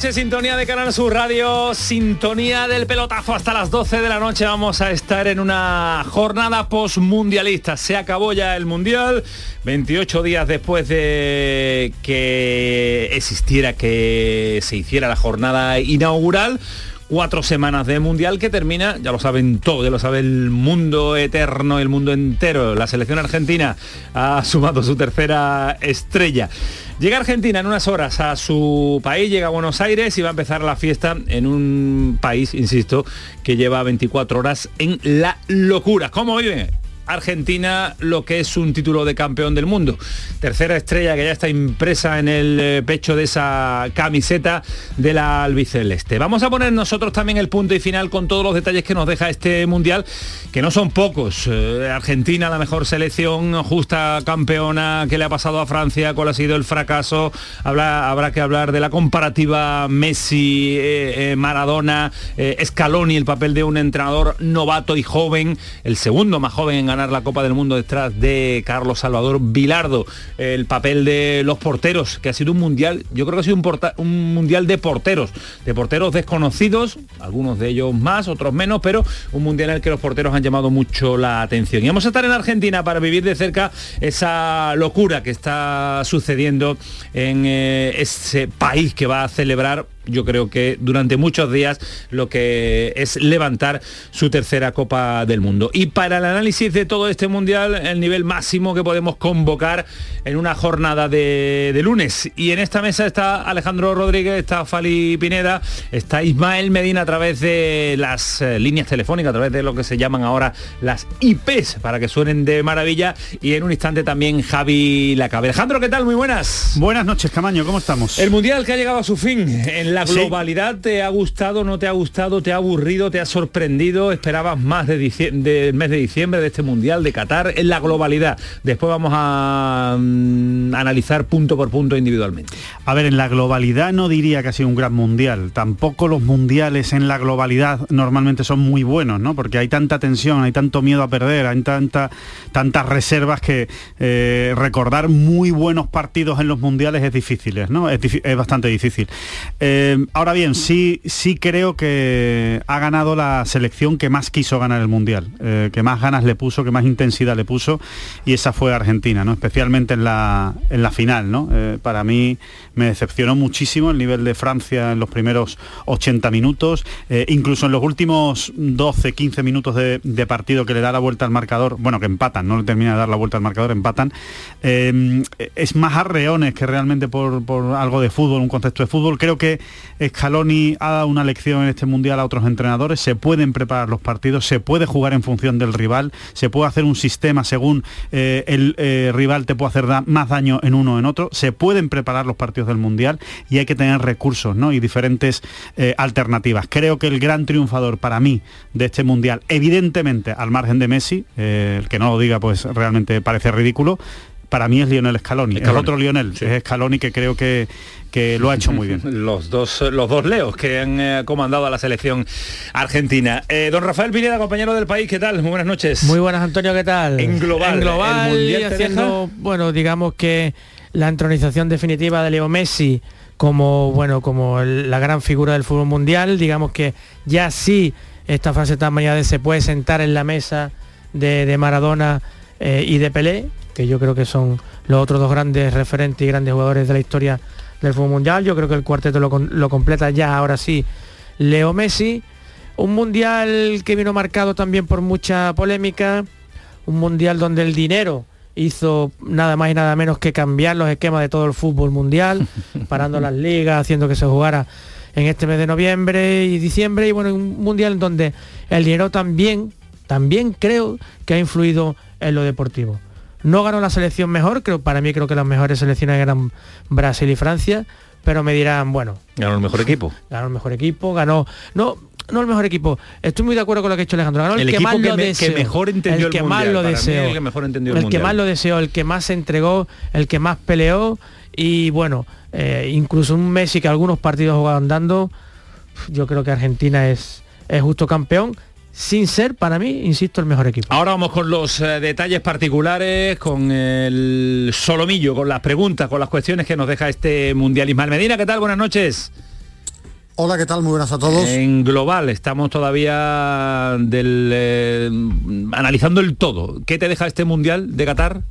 Sintonía de Canal Sur Radio, sintonía del pelotazo hasta las 12 de la noche. Vamos a estar en una jornada postmundialista. Se acabó ya el Mundial, 28 días después de que existiera, que se hiciera la jornada inaugural cuatro semanas de mundial que termina, ya lo saben todos, ya lo sabe el mundo eterno, el mundo entero. La selección argentina ha sumado su tercera estrella. Llega Argentina en unas horas a su país, llega a Buenos Aires y va a empezar la fiesta en un país, insisto, que lleva 24 horas en la locura. ¿Cómo vive? Argentina lo que es un título de campeón del mundo. Tercera estrella que ya está impresa en el eh, pecho de esa camiseta de la albiceleste. Vamos a poner nosotros también el punto y final con todos los detalles que nos deja este mundial, que no son pocos. Eh, Argentina, la mejor selección, justa campeona, que le ha pasado a Francia, cuál ha sido el fracaso. habrá que hablar de la comparativa Messi, eh, Maradona, Scaloni, el papel de un entrenador novato y joven, el segundo más joven en ganar la Copa del Mundo detrás de Carlos Salvador Vilardo. El papel de los porteros, que ha sido un mundial, yo creo que ha sido un, un mundial de porteros, de porteros desconocidos, algunos de ellos más, otros menos, pero un mundial en el que los porteros han llamado mucho la atención. Y vamos a estar en Argentina para vivir de cerca esa locura que está sucediendo en eh, ese país que va a celebrar yo creo que durante muchos días lo que es levantar su tercera Copa del Mundo. Y para el análisis de todo este Mundial, el nivel máximo que podemos convocar en una jornada de, lunes. Y en esta mesa está Alejandro Rodríguez, está Fali Pineda, está Ismael Medina a través de las eh, líneas telefónicas, a través de lo que se llaman ahora las IPs, para que suenen de maravilla. Y en un instante también Javi Lacabe. Alejandro, ¿qué tal? Muy buenas. Buenas noches, Camaño, ¿cómo estamos? El Mundial que ha llegado a su fin en ¿La globalidad te ha gustado, no te ha gustado, te ha aburrido, te ha sorprendido? ¿Esperabas más de del mes de diciembre de este Mundial de Qatar? En la globalidad. Después vamos a mm, analizar punto por punto individualmente. A ver, en la globalidad no diría que ha sido un gran Mundial. Tampoco los Mundiales en la globalidad normalmente son muy buenos, ¿no? Porque hay tanta tensión, hay tanto miedo a perder, hay tanta, tantas reservas que eh, recordar muy buenos partidos en los Mundiales es difícil, ¿no? Es, bastante difícil. Eh, eh, ahora bien, sí, sí creo que ha ganado la selección que más quiso ganar el Mundial, eh, que más ganas le puso, que más intensidad le puso, y esa fue Argentina, ¿no? especialmente en la, en la final. ¿no? Eh, para mí me decepcionó muchísimo el nivel de Francia en los primeros 80 minutos, incluso en los últimos 12, 15 minutos de, partido que le da la vuelta al marcador, bueno, que empatan, no le termina de dar la vuelta al marcador, empatan, es más arreones que realmente por, por algo de fútbol, un concepto de fútbol. Creo que Scaloni ha dado una lección en este mundial a otros entrenadores, se pueden preparar los partidos, se puede jugar en función del rival, se puede hacer un sistema según eh, el eh, rival te puede hacer más daño en uno o en otro, se pueden preparar los partidos del mundial y hay que tener recursos ¿no? y diferentes eh, alternativas. Creo que el gran triunfador para mí de este mundial, evidentemente al margen de Messi, el que no lo diga pues realmente parece ridículo, para mí es Lionel Scaloni. El otro Lionel, es Scaloni que creo que, que lo ha hecho muy bien. los, dos, los dos leos que han eh, comandado a la selección argentina. Eh, don Rafael Pineda, compañero del país, ¿qué tal? Muy buenas noches. Muy buenas, Antonio, ¿qué tal? En global. En global, y haciendo, bueno, digamos que la entronización definitiva de Leo Messi como, bueno, como la gran figura del fútbol mundial, digamos que ya sí esta fase tan mañana se puede sentar en la mesa de, Maradona eh, y de Pelé, que yo creo que son los otros dos grandes referentes y grandes jugadores de la historia del fútbol mundial. Yo creo que el cuarteto lo, completa ya ahora sí Leo Messi. Un mundial que vino marcado también por mucha polémica, un mundial donde el dinero hizo nada más y nada menos que cambiar los esquemas de todo el fútbol mundial, parando las ligas, haciendo que se jugara en este mes de noviembre y diciembre, y bueno, un mundial en donde el dinero también, también creo que ha influido en lo deportivo. No ganó la selección mejor, creo, para mí creo que las mejores selecciones eran Brasil y Francia, pero me dirán, bueno. Ganó el mejor equipo. Ganó el mejor equipo, ganó. No, no el mejor equipo. Estoy muy de acuerdo con lo que ha hecho Alejandro. Ganó el, que más lo deseó. Que mejor entendió el, que más lo deseó. el que mejor entendió el, que más lo deseó, el que más se entregó, el que más peleó y bueno, eh, incluso un Messi que algunos partidos jugaban dando, yo creo que Argentina es, es justo campeón sin ser para mí, insisto, el mejor equipo. Ahora vamos con los eh, detalles particulares, con el solomillo, con las preguntas, con las cuestiones que nos deja este Mundial Ismael Medina. ¿Qué tal? Buenas noches. Hola, ¿qué tal? Muy buenas a todos. En global, estamos todavía del, eh, analizando el todo. ¿Qué te deja este Mundial de Qatar?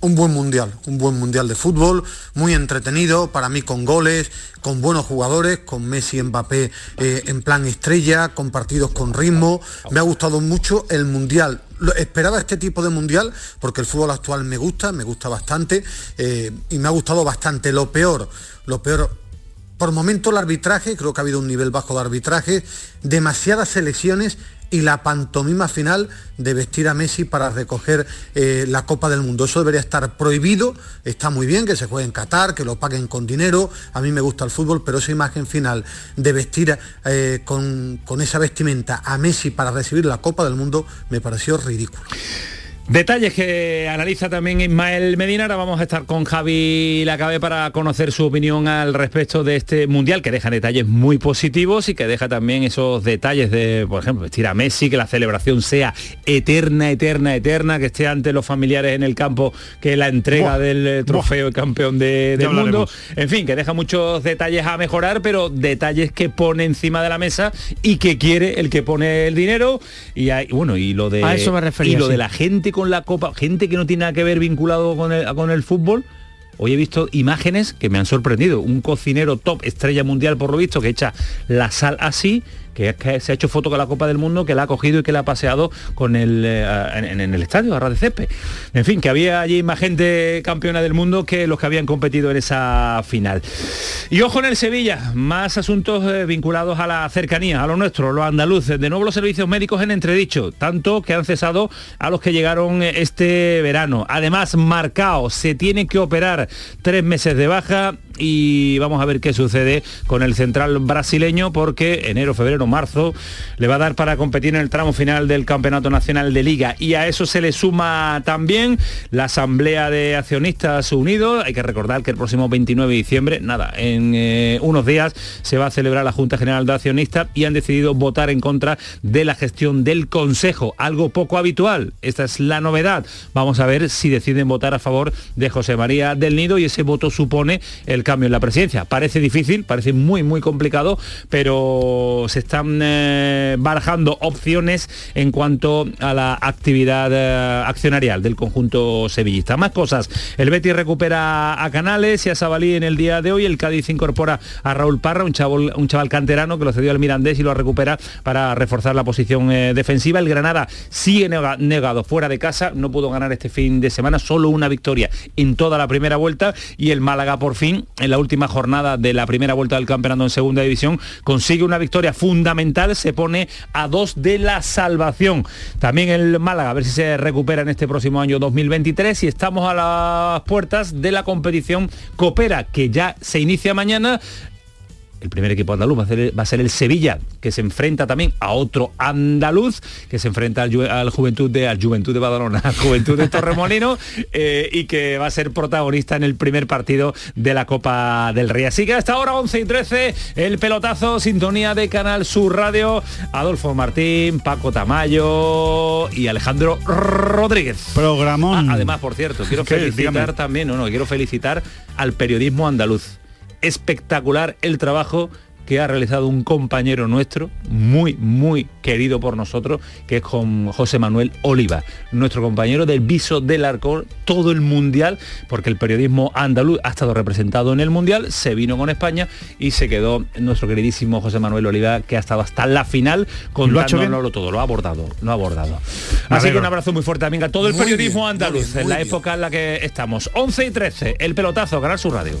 Un buen mundial, un buen mundial de fútbol, muy entretenido, para mí con goles, con buenos jugadores, con Messi Mbappé eh, en plan estrella, con partidos con ritmo. Me ha gustado mucho el mundial. esperaba este tipo de mundial porque el fútbol actual me gusta, me gusta bastante eh, y me ha gustado bastante. Lo peor, lo peor, por momento el arbitraje, creo que ha habido un nivel bajo de arbitraje, demasiadas selecciones y la pantomima final de vestir a Messi para recoger eh, la Copa del Mundo. Eso debería estar prohibido, está muy bien que se juegue en Qatar, que lo paguen con dinero, a mí me gusta el fútbol, pero esa imagen final de vestir eh, con, con esa vestimenta a Messi para recibir la Copa del Mundo me pareció ridículo. Detalles que analiza también Ismael Medina. Ahora vamos a estar con Javi Lacabe para conocer su opinión al respecto de este mundial, que deja detalles muy positivos y que deja también esos detalles de, por ejemplo, vestir a Messi, que la celebración sea eterna, eterna, eterna, que esté ante los familiares en el campo, que la entrega del eh, trofeo de campeón de, del mundo. En fin, que deja muchos detalles a mejorar, pero detalles que pone encima de la mesa y que quiere el que pone el dinero. Y hay, bueno, y lo de, eso me refería, y lo de la gente la Copa, gente que no tiene nada que ver vinculado con el, con el fútbol, Hoy he visto imágenes que me han sorprendido. Un cocinero top, estrella mundial por lo visto, que echa la sal así que, se ha hecho foto con la Copa del Mundo, que la ha cogido y que la ha paseado con el, eh, en, el estadio, a de césped. En fin, que había allí más gente campeona del mundo que los que habían competido en esa final. Y ojo en el Sevilla, más asuntos eh, vinculados a la cercanía, a lo nuestro, los andaluces. De nuevo los servicios médicos en entredicho, tanto que han cesado a los que llegaron eh, este verano. Además, marcado, se tiene que operar tres meses de baja y vamos a ver qué sucede con el central brasileño porque enero, febrero, marzo le va a dar para competir en el tramo final del Campeonato Nacional de Liga y a eso se le suma también la Asamblea de Accionistas Unidos. Hay que recordar que el próximo 29 de diciembre, nada, en eh, unos días se va a celebrar la Junta General de Accionistas y han decidido votar en contra de la gestión del Consejo, algo poco habitual. Esta es la novedad. Vamos a ver si deciden votar a favor de José María del Nido y ese voto supone el cambio en la presidencia. Parece difícil, parece muy, muy complicado, pero se están eh, barajando opciones en cuanto a la actividad eh, accionarial del conjunto sevillista. Más cosas. El Betis recupera a Canales y a Sabalí en el día de hoy. El Cádiz incorpora a Raúl Parra, un chaval, un chaval canterano que lo cedió al Mirandés y lo recupera para reforzar la posición eh, defensiva. El Granada sigue negado fuera de casa, no pudo ganar este fin de semana, solo una victoria en toda la primera vuelta y el Málaga por fin en la última jornada de la primera vuelta del campeonato en segunda división, consigue una victoria fundamental, se pone a dos de la salvación. También el Málaga, a ver si se recupera en este próximo año 2023 y estamos a las puertas de la competición Coopera, que ya se inicia mañana el primer equipo andaluz va a, ser, el Sevilla, que se enfrenta también a otro andaluz, que se enfrenta al, Juventud de Juventud de Badalona, al Juventud de Torremolino, eh, y que va a ser protagonista en el primer partido de la Copa del Rey. Así que hasta ahora 11 y 13, el pelotazo, sintonía de Canal Sur Radio, Adolfo Martín, Paco Tamayo y Alejandro Rodríguez. Programón. Ah, además, por cierto, quiero felicitar también, no, no, quiero felicitar al periodismo andaluz espectacular el trabajo que ha realizado un compañero nuestro, muy, muy querido por nosotros, que es con José Manuel Oliva, nuestro compañero del Viso del Arcón, todo el Mundial, porque el periodismo andaluz ha estado representado en el Mundial, se vino con España y se quedó nuestro queridísimo José Manuel Oliva, que ha estado hasta la final contándonoslo todo, lo ha abordado, lo ha abordado. Así que un abrazo muy fuerte también a todo el periodismo andaluz, en la época en la que estamos. 11 y 13, el pelotazo, ganar su radio.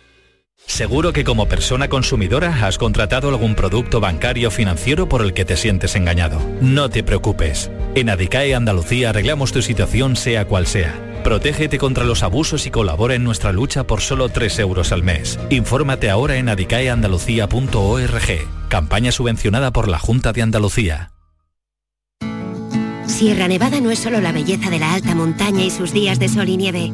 Seguro que como persona consumidora has contratado algún producto bancario o financiero por el que te sientes engañado. No te preocupes. En Adicae Andalucía arreglamos tu situación sea cual sea. Protégete contra los abusos y colabora en nuestra lucha por solo 3 euros al mes. Infórmate ahora en adicaeandalucía.org. Campaña subvencionada por la Junta de Andalucía. Sierra Nevada no es solo la belleza de la alta montaña y sus días de sol y nieve.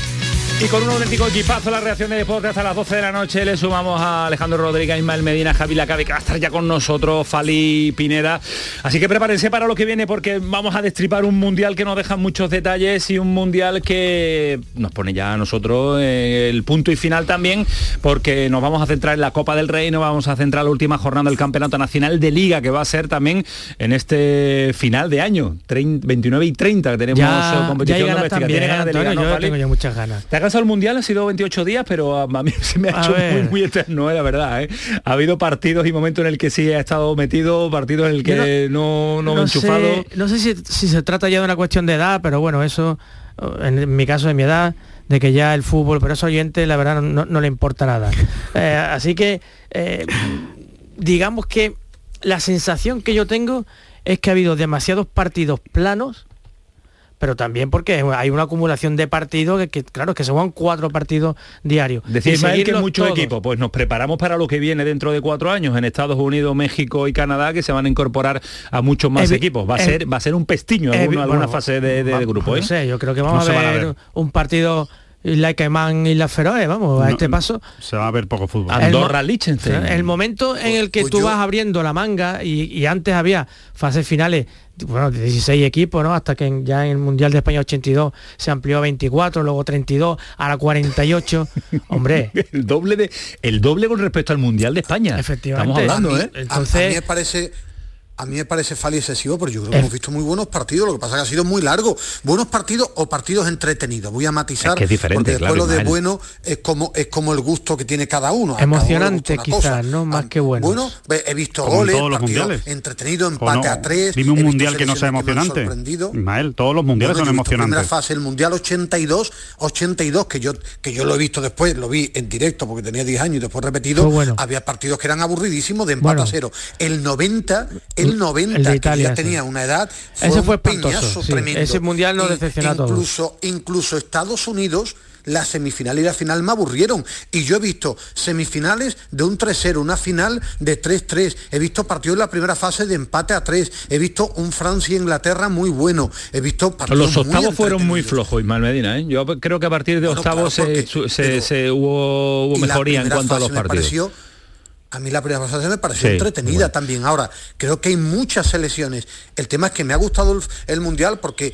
Y con un auténtico equipazo la reacción de deporte hasta las 12 de la noche le sumamos a Alejandro Rodríguez, Ismael Medina, Javi Lacabe, que va a estar ya con nosotros, Fali Pineda. Así que prepárense para lo que viene porque vamos a destripar un mundial que nos deja muchos detalles y un mundial que nos pone ya a nosotros el punto y final también porque nos vamos a centrar en la Copa del Rey, nos vamos a centrar en la última jornada del Campeonato Nacional de Liga que va a ser también en este final de año, 30, 29 y 30 que tenemos Ya, competición ya doméstica. también, ¿Tienes ganas de Antonio, Liga, no, yo Fali? tengo ya muchas ganas. ¿Te ha cansado el mundial? Ha sido 28 días, pero a mí se me ha A hecho muy, ver. muy eterno, eh, la verdad. eh. Ha habido partidos y momentos en el que sí he estado metido, partidos en el que no, no, me he enchufado. Sé, no sé si, si se trata ya de una cuestión de edad, pero bueno, eso, en mi caso, de mi edad, de que ya el fútbol, pero a esos oyentes, la verdad, no, no le importa nada. Eh, así que, eh, digamos que la sensación que yo tengo es que ha habido demasiados partidos planos, pero también porque hay una acumulación de partidos que, que, claro, que se juegan cuatro partidos diarios. Decía Y Ismael que muchos equipos, pues nos preparamos para lo que viene dentro de cuatro años en Estados Unidos, México y Canadá, que se van a incorporar a muchos más Evi- equipos. Va a evi- ser, va a ser un pestiño Evi- alguna, bueno, fase de, de- de grupo. No ¿eh? sé, yo creo que vamos No a, van a ver ver. un partido like Man y las Feroes, vamos, a No, este paso. Se va a ver poco fútbol. Andorra, Liechtenstein. El momento en el que Pues tú yo- vas abriendo la manga y, y antes había fases finales, bueno, de 16 equipos, ¿no? Hasta que en- ya en el Mundial de España 82 se amplió a 24, luego 32, ahora 48. Hombre, el doble de el doble con respecto al mundial de España Efectivamente. estamos hablando a mí, ¿eh? a- a, Entonces- mí me parece a mí me parece fali excesivo porque yo creo que Eh. hemos visto muy buenos partidos, lo que pasa es que ha sido muy largo. Buenos partidos o partidos entretenidos. Voy a matizar Es que es diferente, porque después claro, lo de Ismael. bueno es como es como el gusto que tiene cada uno. Emocionante quizás. ¿no? Más Ah, que buenos. Bueno, ve- he visto Como goles, todos los partidos mundiales. entretenido, ¿O empate no? a tres. Dime un mundial que no sea emocionante. sorprendido. Ismael, todos los mundiales Bueno, son visto Primera emocionantes. fase, el Mundial 82, 82, que yo, que yo lo he visto después, lo vi en directo porque tenía 10 años y después repetido, bueno. había partidos que eran aburridísimos de empate Bueno. a cero. El 90, el 90, el de que Italia, ya sí. tenía una edad, fue Ese un fue espantoso, peñazo sí. tremendo. Ese Mundial nos In- decepcionó a todos. Incluso, incluso Estados Unidos, la semifinal y la final me aburrieron. Y yo he visto semifinales de un 3-0, una final de 3-3. He visto partidos en la primera fase de empate a 3. He visto un Francia-Inglaterra muy bueno. He visto partidos los octavos fueron muy flojos Ismael Medina ¿eh? yo creo que a partir de Bueno, octavos claro, se- porque- su- se, pero- se hubo, hubo mejoría en cuanto a los me partidos pareció- a mí la primera fase me pareció Sí, entretenida bueno. también. Ahora, creo que hay muchas selecciones. El tema es que me ha gustado el, el Mundial porque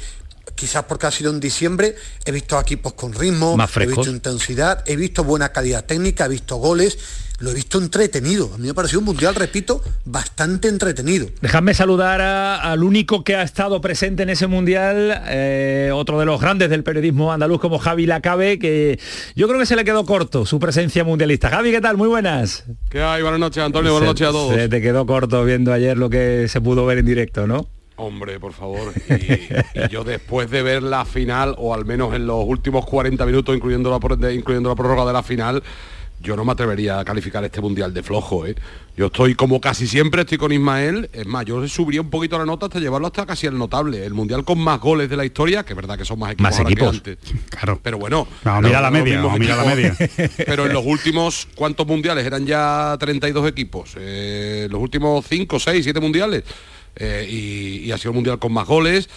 quizás porque ha sido en diciembre, he visto equipos con ritmo, he visto intensidad, he visto buena calidad técnica, he visto goles, lo he visto entretenido. A mí me ha parecido un mundial, repito, bastante entretenido. Dejadme saludar al único que ha estado presente en ese mundial, eh, otro de los grandes del periodismo andaluz como Javi Lacabe, que yo creo que se le quedó corto su presencia mundialista. Javi, ¿qué tal? Muy buenas. ¿Qué hay? Buenas noches, Antonio. Buenas noches a todos. Se te quedó corto viendo ayer lo que se pudo ver en directo, ¿no? Hombre, por favor. Y, yo después de ver la final, o al menos en los últimos 40 minutos, incluyendo la, incluyendo la prórroga de la final, yo no me atrevería a calificar este mundial de flojo. ¿eh? Yo estoy como casi siempre, estoy con Ismael. Es más, yo subiría un poquito la nota hasta llevarlo hasta casi el notable. El mundial con más goles de la historia, que es verdad que son más equipos, más equipos. antes. Claro. Pero bueno. mira la media, mira la media. Pero en los últimos, ¿cuántos mundiales? Eran ya 32 equipos. Eh, los últimos 5, 6, 7 mundiales. Eh, y, ha sido el mundial con más goles.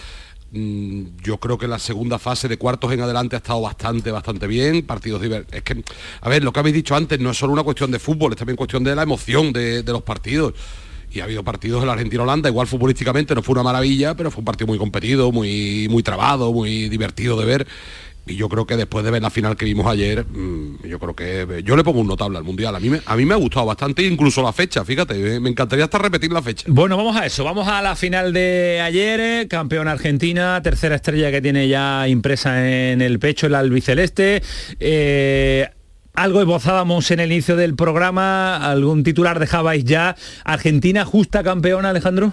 Mm, yo creo que la segunda fase de cuartos en adelante ha estado bastante, bastante bien. Partidos diversos. Es que, a ver, lo que habéis dicho antes no es solo una cuestión de fútbol, es también cuestión de la emoción de, los partidos y ha habido partidos en la Argentina-Holanda, igual futbolísticamente no fue una maravilla, pero fue un partido muy competido, muy, muy trabado, muy divertido de ver y yo creo que después de ver la final que vimos ayer, mm, yo creo que yo le pongo un notable al Mundial. A mí me, a mí me ha gustado bastante, incluso la fecha, fíjate, me encantaría hasta repetir la fecha. Bueno, vamos a eso, vamos a la final de ayer, eh, campeón Argentina, tercera estrella que tiene ya impresa en el pecho el albiceleste. Eh, algo esbozábamos en el inicio del programa, algún titular dejabais ya. Argentina justa campeona, Alejandro.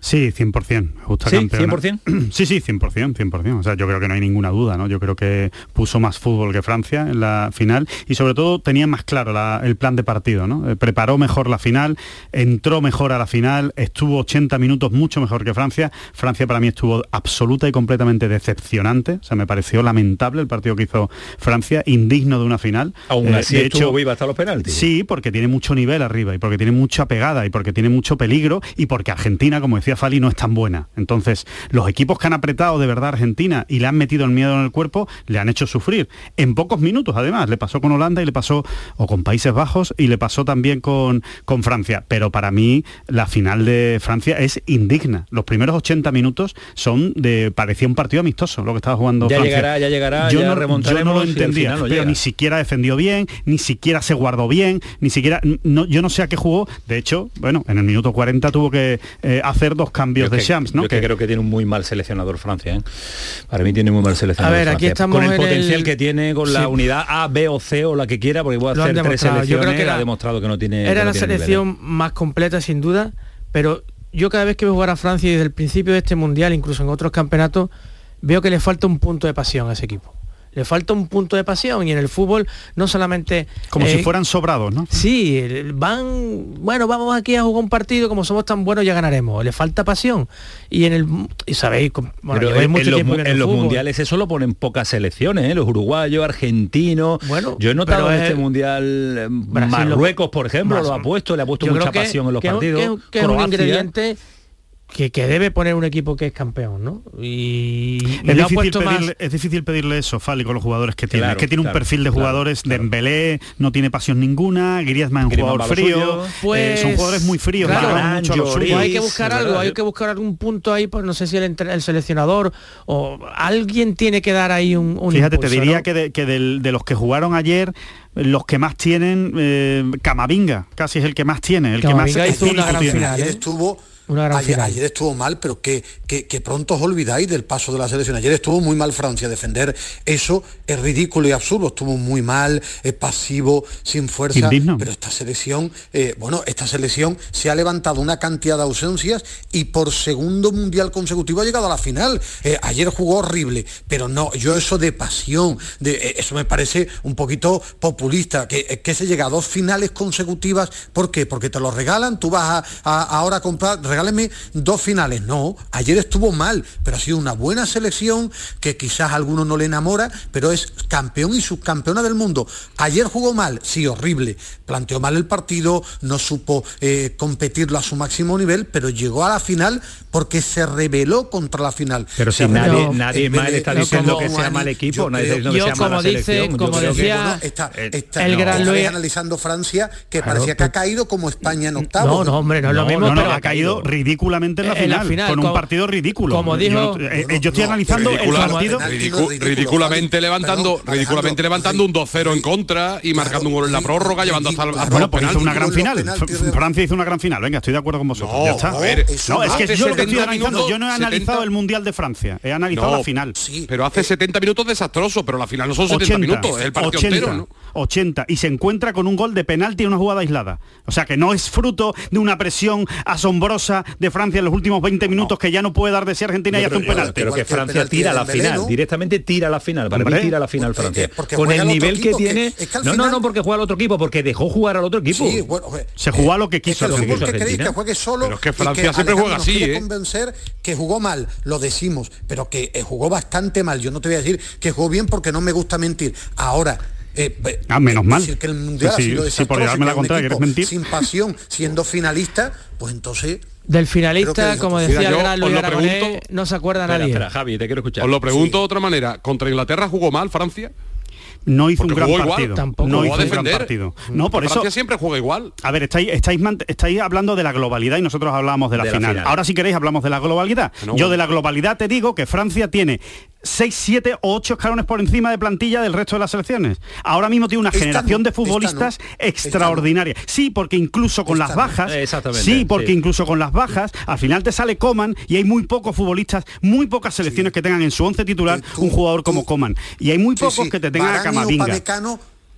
Sí, 100%, justa ¿Sí? campeona. ¿100%? Sí, sí, 100%, 100%. O sea, yo creo que no hay ninguna duda, ¿no? Yo creo que puso más fútbol que Francia en la final y sobre todo tenía más claro el plan de partido, ¿no? Eh, preparó mejor la final, entró mejor a la final, estuvo 80 minutos mucho mejor que Francia. Francia para mí estuvo absoluta y completamente decepcionante. O sea, me pareció lamentable el partido que hizo Francia, indigno de una final. Aún eh, así de hecho, viva hasta los penaltis. Sí, porque tiene mucho nivel arriba y porque tiene mucha pegada y porque tiene mucho peligro y porque Argentina como decía Fali, no es tan buena. Entonces, los equipos que han apretado de verdad a Argentina y le han metido el miedo en el cuerpo, le han hecho sufrir. En pocos minutos, además, le pasó con Holanda y le pasó, o con Países Bajos, y le pasó también con, con Francia. Pero para mí, la final de Francia es indigna. Los primeros 80 minutos son de, parecía un partido amistoso, lo que estaba jugando ya Francia. Llegará, ya llegará, yo ya no, yo no lo entendía, pero ni siquiera defendió bien, ni siquiera se guardó bien, ni siquiera, no, yo no sé a qué jugó. De hecho, bueno, en el minuto 40 tuvo que eh, hacer dos cambios de Shams, ¿no? que, creo que tiene un muy mal seleccionador Francia. ¿eh? Para mí tiene muy mal seleccionador. A ver, aquí estamos con el potencial que tiene, con la unidad A, B o C o la que quiera, porque puede hacer tres selecciones. Yo creo que ha demostrado que no tiene. Era la selección más completa sin duda, pero yo cada vez que veo jugar a Francia y desde el principio de este mundial, incluso en otros campeonatos, veo que le falta un punto de pasión a ese equipo le falta un punto de pasión y en el fútbol no solamente como si eh, fueran sobrados no sí van bueno vamos aquí a jugar un partido como somos tan buenos ya ganaremos. Le falta pasión. Y en el y sabéis bueno, en, mucho los, en, los mundiales eso lo ponen pocas selecciones ¿eh? los uruguayos argentinos. Bueno yo he notado en este mundial eh, Marruecos por ejemplo lo ha puesto le ha puesto mucha pasión en los partidos. que, es un ingrediente que, debe poner un equipo que es campeón, ¿no? Y, es, difícil pedirle, es, difícil pedirle, eso, Fali, con los jugadores que tiene. es que tiene un perfil de jugadores, de Dembélé no tiene pasión ninguna, Griezmann es un jugador frío, eh, son jugadores muy fríos, hay que buscar algo, hay que buscar algún punto ahí, pues no sé si el, el seleccionador o alguien tiene que dar ahí un, Fíjate, te diría que, de, que de los que jugaron ayer, los que más tienen, eh, Camavinga, casi es el que más tiene, el que más hizo una gran final, ¿eh? estuvo ayer, estuvo mal, pero que, que, pronto os olvidáis del paso de la selección. Ayer estuvo muy mal Francia. Defender eso es ridículo y absurdo. Estuvo muy mal, es pasivo, sin fuerza. Pero esta selección, eh, bueno, esta selección se ha levantado una cantidad de ausencias y por segundo mundial consecutivo ha llegado a la final. Eh, ayer jugó horrible, pero no, yo eso de pasión, de, eh, eso me parece un poquito populista, que, que se llega a dos finales consecutivas. ¿Por qué? Porque te lo regalan, tú vas a, ahora a comprar regáleme dos finales. No, ayer estuvo mal, pero ha sido una buena selección que quizás a algunos no le enamora, pero es campeón y subcampeona del mundo. Ayer jugó mal, sí, horrible. Planteó mal el partido, no supo eh, competirlo a su máximo nivel, pero llegó a la final porque se rebeló contra la final. Pero si nadie, nadie mal está diciendo que sea mal equipo, nadie que sea como dice, como decía el gran Luis analizando Francia que parecía que ha caído como España en octavo. No, no, hombre, no es lo mismo, pero ha caído ridículamente en la, En la final, con un partido ridículo. como dijo- yo, eh, eh, yo estoy analizando el partido. ridicu- ridiculamente levantando ridículamente levantando un 2-0 en contra y marcando un gol en la prórroga llevando hasta, hasta Bueno, pues hizo una gran final. Francia hizo una gran final. Venga, estoy de acuerdo con vosotros. No, ya está. a ver, no, es que yo lo que estoy 70 analizando, yo no he analizado 70. el Mundial de Francia, he analizado No, la final. pero hace 70 minutos desastroso pero la final no son 70 80, minutos es el partido 80, entero ¿no? 80 y se encuentra con un gol de penalti en una jugada aislada. O sea que no es fruto de una presión asombrosa de Francia en los últimos 20 minutos que ya no puede dar de sí Argentina y hace un penalti. Pero que Francia tira la final, directamente tira la final, para mí tira la final Francia. porque Con el nivel que que- tiene... es que no, no, final- no, porque juega al otro equipo, porque dejó jugar al otro equipo. Sí, bueno, eh, Se jugó a lo que es quiso que fútbol que queréis Argentina. que juegue solo Pero es que y Francia siempre juega así, ¿eh? convencer que jugó mal, lo decimos, pero que eh, jugó bastante mal. Yo no te voy a decir que jugó bien porque no me gusta mentir. Ahora, eh, be- Ah, menos mal. decir que el mundial Sí, ha sido sí, sí, por desastroso, llevarme y la que un contraria, equipo ¿quieres mentir? sin pasión, siendo finalista, pues entonces Del finalista, dijo como decía el yo gran os Luis lo Aragonés, pregunto- no se acuerda Espera, nadie. espera, Javi, te quiero escuchar. os lo pregunto de otra manera contra Inglaterra jugó mal Francia No hizo un gran igual, partido. tampoco. No hizo un gran defender. partido. No, por eso Francia siempre juega igual A ver, estáis, estáis, hablando de la globalidad y nosotros hablamos de la, De la final. final. Ahora si queréis hablamos de la globalidad. No, Yo bueno. de la globalidad te digo que Francia tiene 6, 7 o 8 escalones por encima de plantilla del resto de las selecciones. Ahora mismo tiene una Esta generación no, de futbolistas no, extraordinaria. Sí, porque incluso con Esta las bajas, Exactamente, sí, porque sí. incluso con las bajas, al final te sale Coman y hay muy pocos futbolistas, muy pocas selecciones que tengan en su once titular tú- un jugador como tú- Coman. Y hay muy Sí, pocos sí. que te tengan a Varane y Camavinga.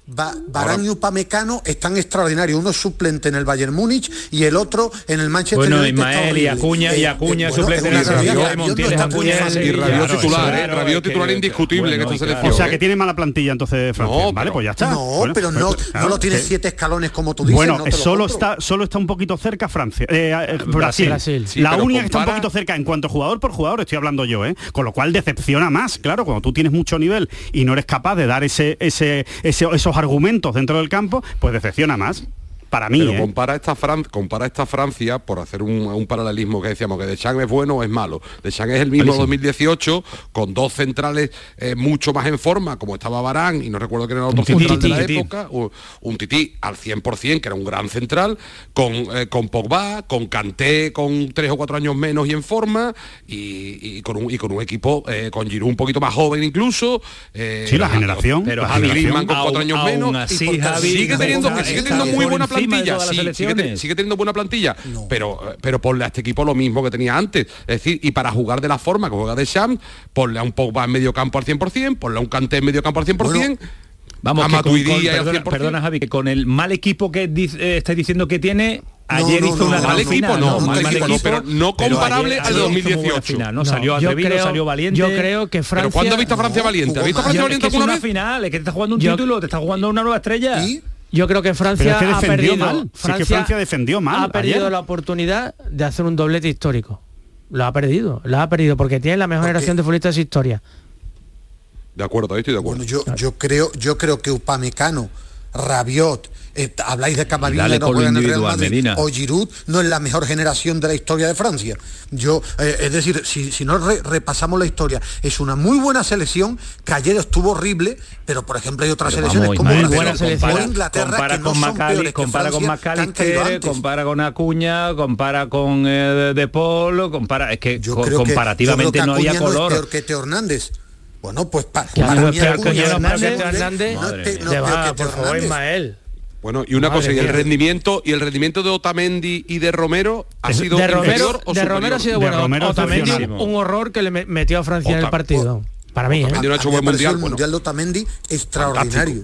Ba- Varane y Upamecano están extraordinarios. Uno es suplente en el Bayern Múnich y el otro en el Manchester Bueno, United. Ismael y. Acuña, y Eh, Acuña eh, suplente es en Acuña. Y Rabiot titular, ¿eh? Rabiot titular indiscutible en bueno, esta selección. O sea, que tiene mala plantilla entonces de Francia. No, vale, pero- pues ya está. No, Bueno, pero no, pues, no lo tiene siete escalones como tú dices. Bueno, no solo está, solo está un poquito cerca Francia. eh, eh, Brasil. Brasil. Sí, la única que está un poquito cerca en cuanto jugador por jugador, estoy hablando yo, ¿eh? Con lo cual decepciona más, claro, cuando tú tienes mucho nivel y no eres capaz de dar ese, ese, ese- argumentos dentro del campo, pues decepciona más. Para mí, Pero ¿eh? compara esta, Fran- compara esta Francia, por hacer un, un paralelismo que decíamos, que Deschamps es bueno o es malo. Deschamps es el mismo Malísimo. 2018, con dos centrales eh, mucho más en forma, como estaba Barán, y no recuerdo quién era el otro Un central de la tití. época, u- un tití al 100%, que era un gran central, con, eh, con Pogba, con Kanté, con tres o cuatro años menos y en forma, y, y con, un, y con un equipo, eh, con Giroud un poquito más joven incluso. eh, Sí, la generación, Pero Javi. Griezmann con cuatro Aún- años aún menos. así, y Javi, sigue teniendo, sigue muy buena de plantilla. todas las sí, sigue, teniendo buena plantilla, pero, pero ponle a este equipo lo mismo que tenía antes. Es decir, y para jugar de la forma que juega de Sham, ponle a un Pogba en medio campo al 100%, ponle a un Kanté en medio campo al 100%. Vamos, a que con- perdona, 100%. perdona, Javi, que con el mal equipo que dice- eh, estáis diciendo que tiene, ayer no, hizo una no, gran mal equipo no, mal, equipo pero no comparable ayer- al ayer hizo muy buena 2018. final, ¿no? No, salió yo atrevido, creo- salió valiente. Yo creo que Francia... ¿Pero cuándo has visto a Francia valiente? ¿Has visto a Francia Yo- es valiente que es alguna una vez? final, es que te está jugando un Yo- título, te está jugando una nueva estrella. Y Yo creo que Francia Pero es que ha perdido, mal. Que Francia defendió mal Ha perdido ayer. la oportunidad de hacer un doblete histórico. Lo ha perdido, lo ha perdido porque tiene la mejor Porque- generación de futbolistas de su historia. De acuerdo, ahí estoy de acuerdo. Bueno, yo, yo creo, yo creo que Upamecano, Rabiot, eh, habláis de Camavinga que no con juega en el Real Madrid, Medina. o Giroud no es la mejor generación de la historia de Francia. Yo, eh, es decir, si, si no re- repasamos la historia, es una muy buena selección que ayer estuvo horrible, pero por ejemplo hay otras Pero selecciones vamos, como Ismael, Brasil buena selección. o Inglaterra compara que no con son Macali- peores que compara con Francia, que han caído Macalister, antes. compara con Acuña, compara con eh, De Paul, compara, es que Yo co- creo que- comparativamente yo creo no que había Acuña color. No es peor que Teo Hernández. Bueno, pues pa- Que para no mí que Hernández, Hernández. no mía. no que por favor. Ismael. Bueno, y una Madre cosa, y el rendimiento, y el rendimiento de Otamendi y de Romero ha Es- sido de inferior Romero, o de superior? Romero ha sido bueno. Romero Otamendi, un horror que le me- metió a Francia en el partido. Para mí, ¿eh? Otamendi no ha hecho buen mundial. el bueno, mundial de Otamendi extraordinario.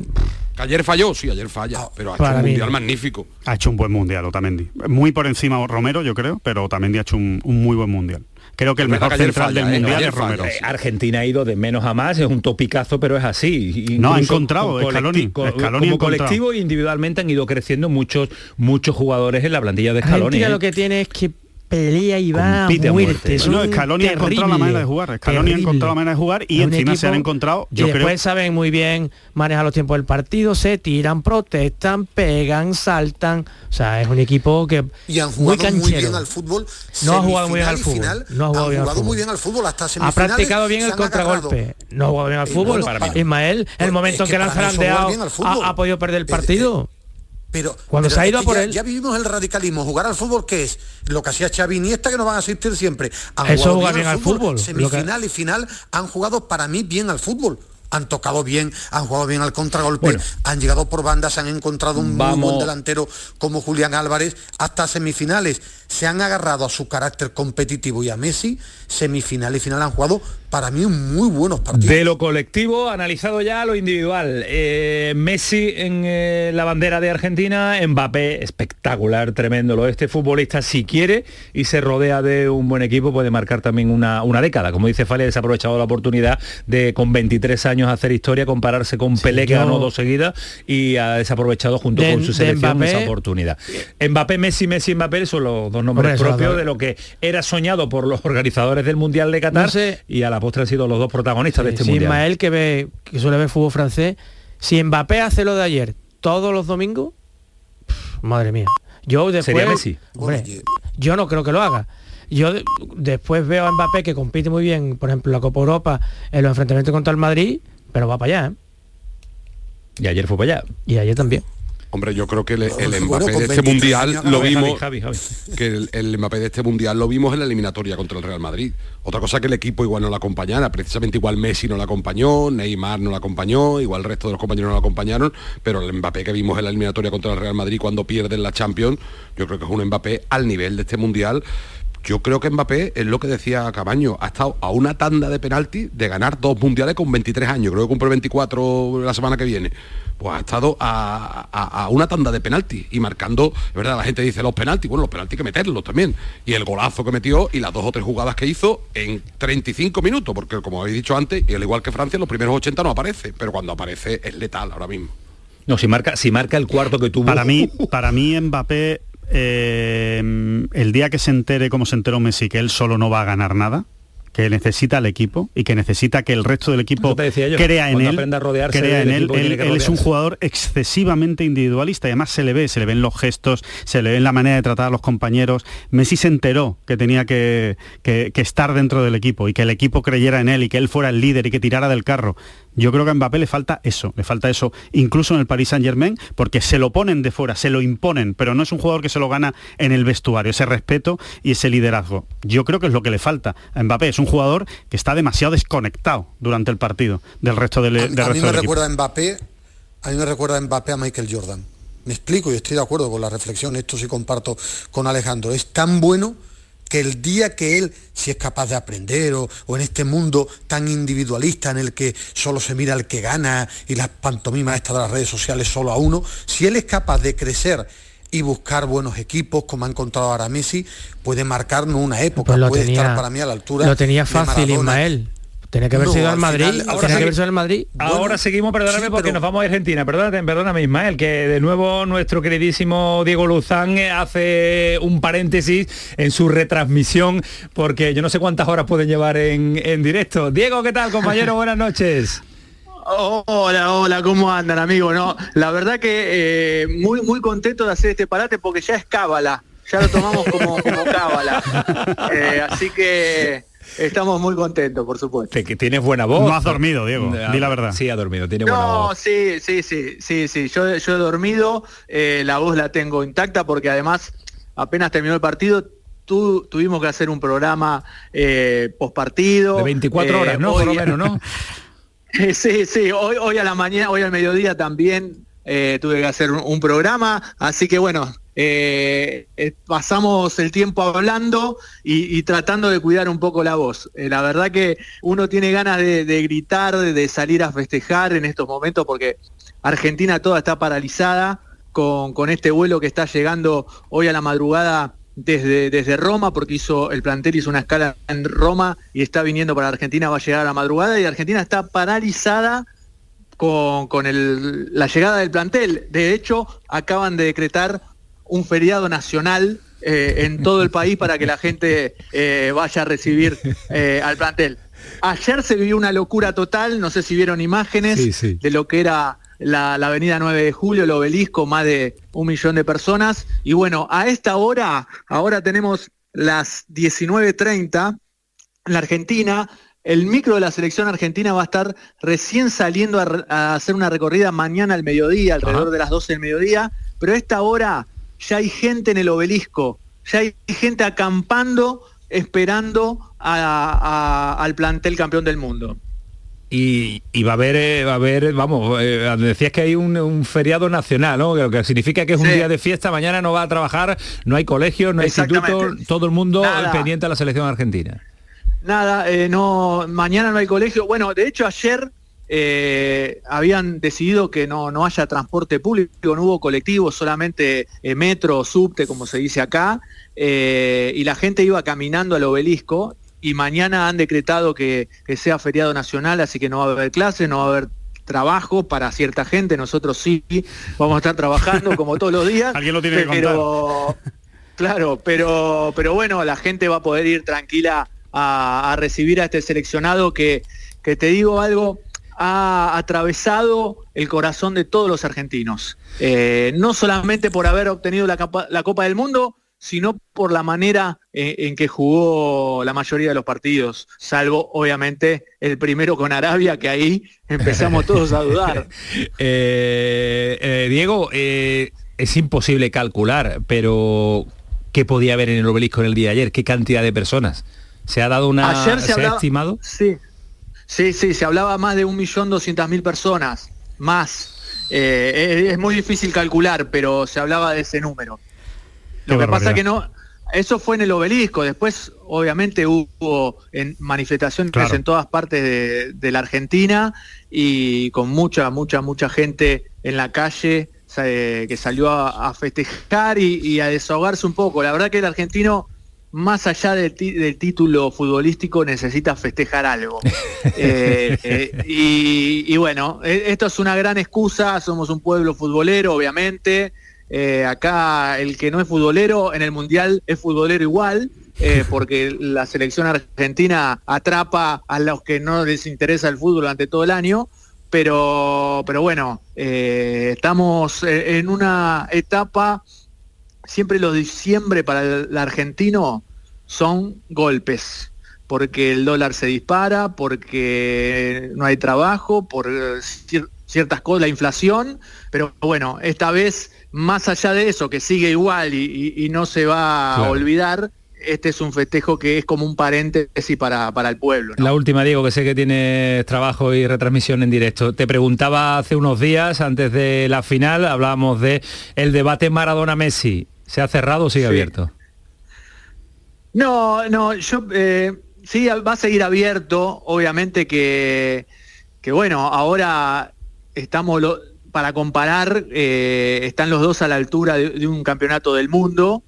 Que ayer falló, sí, ayer falla, Ah, pero ha hecho para un mí mundial magnífico. Ha hecho un buen mundial Otamendi. Muy por encima Romero, yo creo, pero Otamendi ha hecho un, un muy buen mundial. Creo que el mejor central falla, del ¿eh? mundial es Romero. falla, Eh, Argentina ha ido de menos a más, es un topicazo, pero es así. No, ha encontrado, con Scaloni, colectivo- Scaloni ha como colectivo e individualmente han ido creciendo muchos muchos jugadores en la plantilla de Scaloni. Argentina ¿eh? lo que tiene es que pelea y va Compite a a muerte. muerte. Es No, un Scaloni ha encontrado la terrible, manera de jugar. Scaloni ha encontrado la manera de jugar y encima se han equipo- encontrado, y yo después creo, saben muy bien manejar los tiempos del partido, se tiran, protestan, pegan, saltan. O sea, es un equipo que y han muy jugado muy, canchero. bien al fútbol. No ha jugado muy bien al y fútbol. final, No ha jugado han bien al jugado muy bien al fútbol hasta ha practicado bien el contragolpe. No ha jugado bien al Eh, fútbol. bueno, para mí. Ismael, el Pues momento es que, que al fútbol. ha, podido perder el Eh, partido. Pero cuando pero se ha ido a por ya, él ya vivimos el radicalismo. Jugar al fútbol que es lo que hacía Xavi y Iniesta que nos van a asistir siempre. Han Eso jugado jugar bien al fútbol, que- semifinal y final han jugado para mí bien al fútbol. Han tocado bien, han jugado bien al contragolpe, Bueno. han llegado por bandas, han encontrado un muy buen delantero como Julián Álvarez hasta semifinales. Se han agarrado a su carácter competitivo y a Messi, semifinal y final han jugado para mí muy buenos partidos. De lo colectivo, analizado ya lo individual. Eh, Messi en eh, la bandera de Argentina, Mbappé, espectacular, tremendo. Lo de este futbolista, si quiere y se rodea de un buen equipo, puede marcar también una, una década. Como dice Fale, ha desaprovechado la oportunidad de con 23 años hacer historia, compararse con Pelé, que yo- ganó dos seguidas, y ha desaprovechado junto De- con su selección Mbappé- esa oportunidad. Mbappé, Messi, Messi, Mbappé son los dos los propios dos. de lo que era soñado por los organizadores del Mundial de Qatar No sé- y a la postre han sido los dos protagonistas de este si Mundial. Ismael que ve que suele ver fútbol francés si Mbappé hace lo de ayer todos los domingos pff, madre mía yo después Sería Messi. hombre, yo no creo que lo haga yo de- después veo a Mbappé que compite muy bien por ejemplo la Copa Europa en los enfrentamientos contra el Madrid pero va para allá ¿eh? Y ayer fue para allá. y ayer también Hombre, yo creo que el, el Bueno, Mbappé de este 23 mundial años, lo Javi, vimos. Javi, Javi. que el, el Mbappé de este mundial lo vimos en la eliminatoria contra el Real Madrid. Otra cosa que el equipo igual no la acompañara, precisamente igual Messi no la acompañó, Neymar no la acompañó, igual el resto de los compañeros no la acompañaron, pero el Mbappé que vimos en la eliminatoria contra el Real Madrid cuando pierden la Champions, yo creo que es un Mbappé al nivel de este mundial. Yo creo que Mbappé es lo que decía Cabaño, ha estado a una tanda de penalti de ganar dos mundiales con 23 años, creo que cumple 24 la semana que viene. Pues ha estado a, a- a una tanda de penalti y marcando, es verdad, la gente dice los penaltis, bueno, los penaltis hay que meterlos también. Y el golazo que metió y las dos o tres jugadas que hizo en 35 minutos, porque como habéis dicho antes, y al igual que Francia, en los primeros 80 no aparece, pero cuando aparece es letal ahora mismo. No, si marca, si marca el cuarto que tuvo. Para mí, para mí Mbappé, eh, el día que se entere, como se enteró Messi, que él solo no va a ganar nada, que necesita al equipo y que necesita que el resto del equipo yo, crea en él, a rodearse crea en él. es un jugador excesivamente individualista y además se le ve, se le ven los gestos, se le ve en la manera de tratar a los compañeros. Messi se enteró que tenía que, que- que estar dentro del equipo y que el equipo creyera en él y que él fuera el líder y que tirara del carro. Yo creo que a Mbappé le falta eso, le falta eso, incluso en el Paris Saint Germain, porque se lo ponen de fuera, se lo imponen, pero no es un jugador que se lo gana en el vestuario, ese respeto y ese liderazgo. Yo creo que es lo que le falta a Mbappé, es un jugador que está demasiado desconectado durante el partido del resto del, A, del a mí resto me del equipo. recuerda a Mbappé, a mí me recuerda a Mbappé a Michael Jordan. Me explico y estoy de acuerdo con la reflexión, esto sí comparto con Alejandro. Es tan bueno que el día que él, si es capaz de aprender o, o en este mundo tan individualista en el que solo se mira al que gana y las pantomimas estas de las redes sociales solo a uno, si él es capaz de crecer y buscar buenos equipos, como ha encontrado ahora Messi, puede marcarnos una época, Pues lo puede tenía, estar para mí a la altura. lo tenía de fácil Maradona. Ismael tenía que haber No, sido al Madrid final- tenía ahora que haber sido al Madrid Ahora Bueno, seguimos, perdóname, sí, porque pero- nos vamos a Argentina. Perdóname, perdóname, Ismael, que de nuevo nuestro queridísimo Diego Luzán eh, hace un paréntesis en su retransmisión, porque yo no sé cuántas horas pueden llevar en, en directo. Diego, ¿qué tal, compañero? Buenas noches. Hola, hola, ¿cómo andan, amigo? No, la verdad que eh, muy, muy contento de hacer este parate porque ya es cábala, ya lo tomamos como, como cábala. Eh, así que estamos muy contentos, por supuesto. Que tienes buena voz. No has dormido, Diego, di la verdad. Sí, ha dormido, tiene buena No, voz. sí, sí, sí, sí, sí. Yo, yo he dormido, eh, la voz la tengo intacta porque además apenas terminó el partido. tu- tuvimos que hacer un programa eh, postpartido. De 24 Eh, horas, ¿no? hoy- Por lo menos, ¿no? Sí, sí, hoy, hoy a la mañana, hoy al mediodía también eh, tuve que hacer un, un programa, así que bueno, eh, eh, pasamos el tiempo hablando y, tratando de cuidar un poco la voz. Eh, la verdad que uno tiene ganas de, de gritar, de, de salir a festejar en estos momentos porque Argentina toda está paralizada con, con este vuelo que está llegando hoy a la madrugada desde, desde Roma, porque hizo el plantel hizo una escala en Roma y está viniendo para Argentina, va a llegar a la madrugada y Argentina está paralizada con, con el- la llegada del plantel. De hecho, acaban de decretar un feriado nacional eh, en todo el país para que la gente eh, vaya a recibir eh, al plantel. Ayer se vivió una locura total, no sé si vieron imágenes Sí, sí. de lo que era la, la avenida 9 de julio, el obelisco, más de un millón de personas. Y bueno, a esta hora, ahora tenemos las 19.30, en la Argentina, el micro de la selección argentina va a estar recién saliendo a, hacer una recorrida mañana al mediodía, alrededor Ajá. de las 12 del mediodía, pero a esta hora ya hay gente en el obelisco, ya hay gente acampando esperando al plantel campeón del mundo. Y, va a haber, eh, va a haber, vamos, eh, decías que hay un, feriado nacional, ¿no? Lo que significa que es un día de fiesta, mañana no va a trabajar, no hay colegio, no hay instituto, todo el mundo pendiente a la selección argentina. Nada, eh, no, mañana no hay colegio. Bueno, de hecho ayer habían decidido que no, no haya transporte público, no hubo colectivo, solamente metro, subte, como se dice acá, y la gente iba caminando al obelisco y mañana han decretado que, sea feriado nacional, así que no va a haber clases, no va a haber trabajo para cierta gente, nosotros sí vamos a estar trabajando como todos los días. Alguien lo tiene pero, Claro, pero, pero bueno, la gente va a poder ir tranquila a, recibir a este seleccionado que, que te digo algo, ha atravesado el corazón de todos los argentinos. Eh, no solamente por haber obtenido la, la Copa del Mundo, sino por la manera en, que jugó la mayoría de los partidos, salvo obviamente el primero con Arabia, que ahí empezamos todos a dudar. Eh, eh, Diego, eh, es imposible calcular, pero ¿qué podía haber en el obelisco en el día de ayer? ¿Qué cantidad de personas? ¿Se ha dado una... Ayer se, ha estimado? Sí, sí, sí, se hablaba más de 1.200.000 personas, más. es muy difícil calcular, pero se hablaba de ese número. Lo que pasa que no, eso fue en el obelisco, después obviamente hubo en manifestaciones en todas partes de, la Argentina y con mucha, mucha, mucha gente en la calle que salió a, festejar y, a desahogarse un poco. La verdad que el argentino, más allá del, título futbolístico, necesita festejar algo. Eh, eh, y, y bueno, e, esto es una gran excusa, somos un pueblo futbolero, obviamente. Eh, acá el que no es futbolero en el Mundial es futbolero igual, eh, porque la selección argentina atrapa a los que no les interesa el fútbol durante todo el año. Pero, pero bueno, eh, estamos en una etapa, siempre los diciembre para el, argentino son golpes, porque el dólar se dispara, porque no hay trabajo, por ciertas cosas, la inflación, pero bueno, esta vez más allá de eso, que sigue igual y, no se va a olvidar, este es un festejo que es como un paréntesis para, para el pueblo. La última, Diego, que sé que tienes trabajo y retransmisión en directo. Te preguntaba hace unos días, antes de la final, hablábamos de el debate Maradona-Messi. ¿Se ha cerrado o sigue abierto? No, no, yo eh, sí va a seguir abierto, obviamente que, que bueno, ahora estamos lo, para comparar, eh, están los dos a la altura de, un campeonato del mundo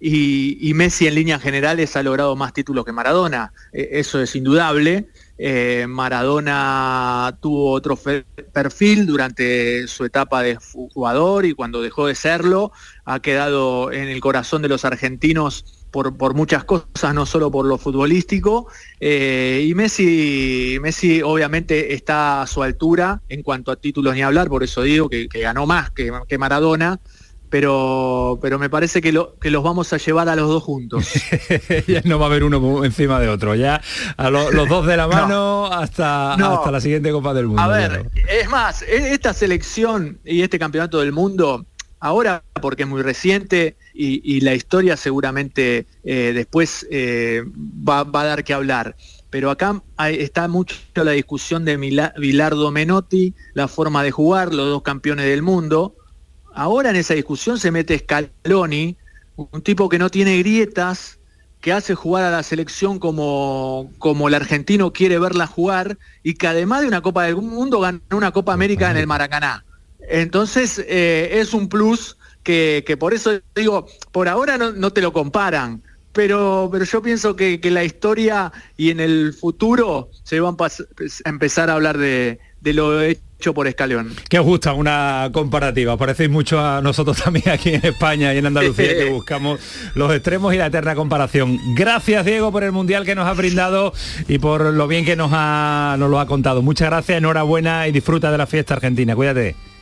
y, Messi en líneas generales ha logrado más títulos que Maradona. E, eso es indudable. Eh, Maradona tuvo otro perfil durante su etapa de jugador y cuando dejó de serlo ha quedado en el corazón de los argentinos por, muchas cosas, no solo por lo futbolístico. Eh, y Messi, Messi obviamente está a su altura en cuanto a títulos ni hablar, por eso digo que, ganó más que, Maradona. Pero, pero me parece que, lo, que los vamos a llevar a los dos juntos. ya no va a haber uno encima de otro, ya a los dos de la mano hasta, hasta la siguiente Copa del Mundo. A ver, es más, e, esta selección y este campeonato del mundo, ahora porque es muy reciente, y, la historia seguramente eh, después eh, va, a dar que hablar. Pero acá está mucho la discusión de Bilardo Menotti, la forma de jugar, los dos campeones del mundo. Ahora en esa discusión se mete Scaloni, un tipo que no tiene grietas, que hace jugar a la selección como, como el argentino quiere verla jugar y que además de una Copa del Mundo ganó una Copa América en el Maracaná. Entonces eh, es un plus que, por eso digo, por ahora no, te lo comparan, pero, pero yo pienso que, la historia y en el futuro se van a empezar a hablar de, lo hecho por Escaleón. Que os gusta una comparativa, parecéis mucho a nosotros también aquí en España y en Andalucía que buscamos los extremos y la eterna comparación. Gracias Diego por el mundial que nos ha brindado y por lo bien que nos, ha, nos lo ha contado. Muchas gracias, enhorabuena y disfruta de la fiesta argentina. Cuídate.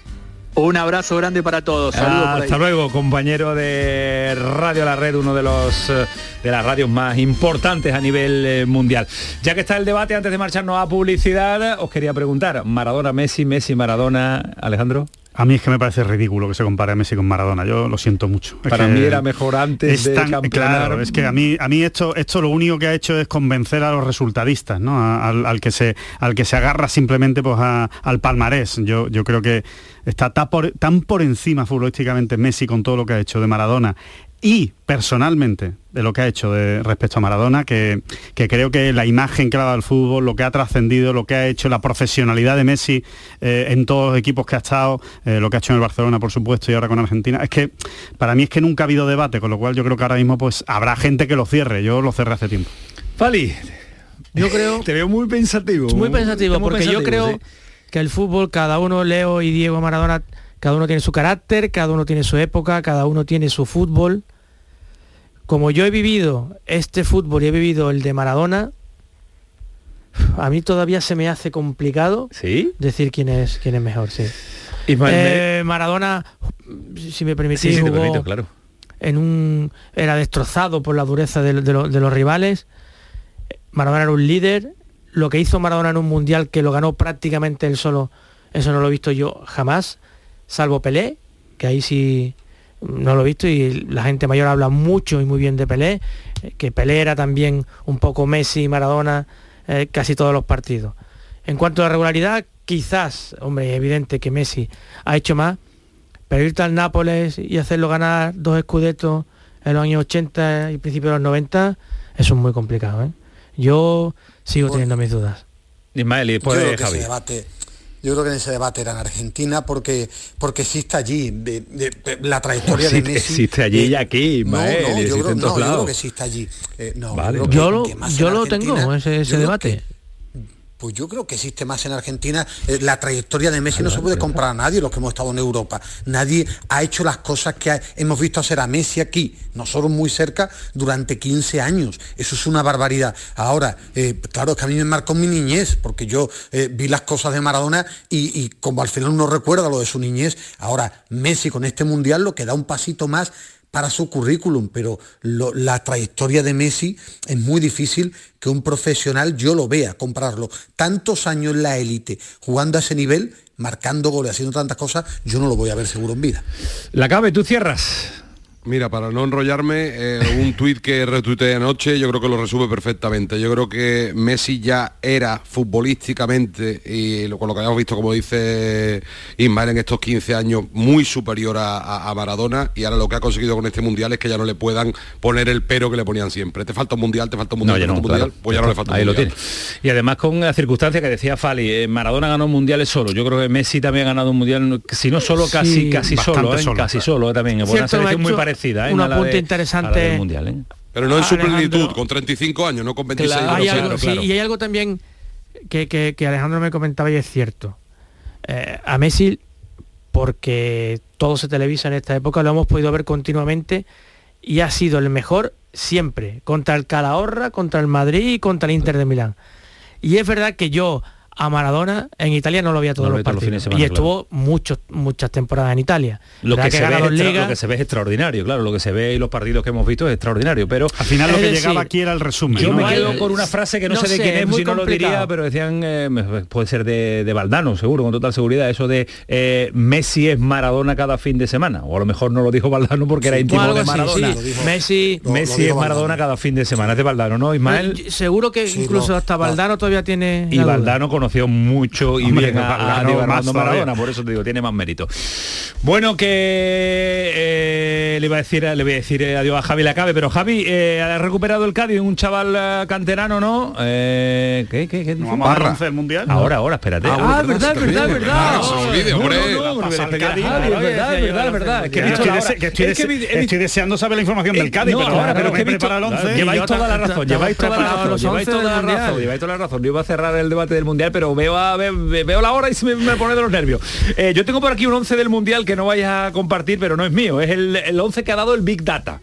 Un abrazo grande para todos. Hasta luego, compañero de Radio La Red, uno de los eh, de las radios más importantes a nivel eh, mundial. Ya que está el debate, antes de marcharnos a publicidad, os quería preguntar, Maradona, Messi, Messi, Maradona, Alejandro. A mí es que me parece ridículo que se compare a Messi con Maradona. Yo lo siento mucho. Es Para mí era mejor antes de tan- campeonar. Claro, es que a mí, a mí esto, esto lo único que ha hecho es convencer a los resultadistas, ¿no? A- Al, al que se, al que se agarra simplemente pues, a- al palmarés. Yo, yo creo que está tan por, tan por encima futbolísticamente Messi con todo lo que ha hecho de Maradona y personalmente de lo que ha hecho de, respecto a Maradona, que, que creo que la imagen que ha dado al fútbol, lo que ha trascendido, lo que ha hecho, la profesionalidad de Messi eh, en todos los equipos que ha estado, eh, lo que ha hecho en el Barcelona, por supuesto, y ahora con Argentina, es que para mí es que nunca ha habido debate, con lo cual yo creo que ahora mismo pues habrá gente que lo cierre, yo lo cerré hace tiempo. Fali, Yo creo... te veo muy pensativo. Muy pensativo, porque yo creo sí. que el fútbol, cada uno, Leo y Diego Maradona, cada uno tiene su carácter, cada uno tiene su época, cada uno tiene su fútbol. Como yo he vivido este fútbol y he vivido el de Maradona, a mí todavía se me hace complicado ¿Sí? decir quién es quién es mejor, sí. Ismael, Eh, Maradona, si me permitís, sí, sí, te jugó permito, claro. en un era destrozado por la dureza de, de lo- de los rivales. Maradona era un líder. Lo que hizo Maradona en un mundial que lo ganó prácticamente él solo, eso no lo he visto yo jamás, salvo Pelé, que ahí sí no lo he visto y la gente mayor habla mucho y muy bien de Pelé, eh, que Pelé era también un poco Messi, Maradona, eh, casi todos los partidos. En cuanto a regularidad, quizás, hombre, es evidente que Messi ha hecho más, pero irte al Nápoles y hacerlo ganar dos escudetos en los años 80 y principios de los 90, eso es muy complicado. ¿eh? Yo sigo teniendo mis dudas. Ismael y después yo de ese Javi. debate yo creo que en ese debate era en Argentina porque porque existe allí de- de- de- la trayectoria de Existe- Messi existe allí y aquí, Ismael, no, no, yo creo, no, yo creo que existe allí Eh, no, Vale. creo Yo que- lo, que más yo lo tengo, ese, ese yo debate. Pues yo creo que existe más en Argentina. Eh, la trayectoria de Messi no se puede comprar a nadie, los que hemos estado en Europa. Nadie ha hecho las cosas que hemos visto hacer a Messi aquí, nosotros muy cerca, durante 15 años. Eso es una barbaridad. Ahora, eh, claro, es que a mí me marcó mi niñez, porque yo eh, vi las cosas de Maradona y, y como al final uno recuerda lo de su niñez, ahora Messi con este mundial lo que da un pasito más para su currículum, pero la trayectoria de Messi es muy difícil que un profesional yo lo vea comprarlo. Tantos años en la élite, jugando a ese nivel, marcando goles, haciendo tantas cosas, yo no lo voy a ver seguro en vida. La cabe, tú cierras. Mira, para no enrollarme, eh, un tuit que retuiteé anoche yo creo que lo resume perfectamente. Yo creo que Messi ya era futbolísticamente, y lo- con lo que habíamos visto, como dice Ismael, en estos 15 años, muy superior a, a- a Maradona, y ahora lo que ha conseguido con este Mundial es que ya no le puedan poner el pero que le ponían siempre. Te falta un Mundial, te falta un Mundial, No, ya te falta no, un mundial, claro. pues ya no le falta un Ahí lo Mundial. tiene. Y además con la circunstancia que decía Fali, eh, Maradona ganó mundiales solo. Yo creo que Messi también ha ganado un mundial, si no solo, casi, Sí, casi solo, ¿eh? solo. casi solo eh, también. Buena selección muy parecida. ¿eh? un apunte interesante. mundial, ¿eh? Pero no en su Alejandro- plenitud, con 35 años, no con 26 Claro, hay años. algo, claro. sí, y hay algo también que, que- que Alejandro me comentaba y es cierto. Eh, a Messi, porque todo se televisa en esta época, lo hemos podido ver continuamente y ha sido el mejor siempre, contra el Calahorra, contra el Madrid y contra el Inter de Milán. Y es verdad que yo a Maradona en Italia no lo veía todos No lo los ve todos los partidos. semana, y estuvo muchos, muchas temporadas en Italia. Lo que, se ve es extra- Liga. lo que se ve es extraordinario, claro, lo que se ve y los partidos que hemos visto es extraordinario, pero Al final lo que decir, llegaba aquí era el resumen. yo ¿no? me quedo con una frase que no, no sé de quién es, es muy si no lo diría, pero decían, eh, puede ser de, de Valdano, seguro, con total seguridad, eso de eh, Messi es Maradona cada fin de semana, o a lo mejor no lo dijo Valdano porque era íntimo de así, Maradona. sí. Messi, Lo- lo Messi es Maradona Valdano. cada fin de semana, es de Valdano, ¿no, Ismael? Seguro que incluso hasta no. Valdano todavía tiene Y la duda. Conoció mucho y Hombre, bien a, Diego más Armando todavía. Maradona, por eso te digo, tiene más mérito. Bueno, que eh, le iba a decir, le voy a decir eh, adiós a Javi Lacabe, pero Javi eh, ha recuperado el Cádiz, un chaval canterano, ¿no? Eh, ¿Qué, qué, qué ¿No vamos Barra. del mundial? Ahora, ahora, espérate. Ah, Ah, verdad, verdad, verdad. Ah, verdad, estoy, deseando saber la información del Cádiz, pero ahora, pero que prepara el 11. Lleváis toda la razón, lleváis toda la preparado razón, los lleváis 11 toda la del Mundial. razón, lleváis toda la razón. Yo iba a cerrar el debate del mundial, pero veo a, ve- veo la hora y se me, me pone de los nervios. Eh, yo tengo por aquí un 11 del mundial que no vayas a compartir, pero no es mío, es el, el 11 que ha dado el Big Data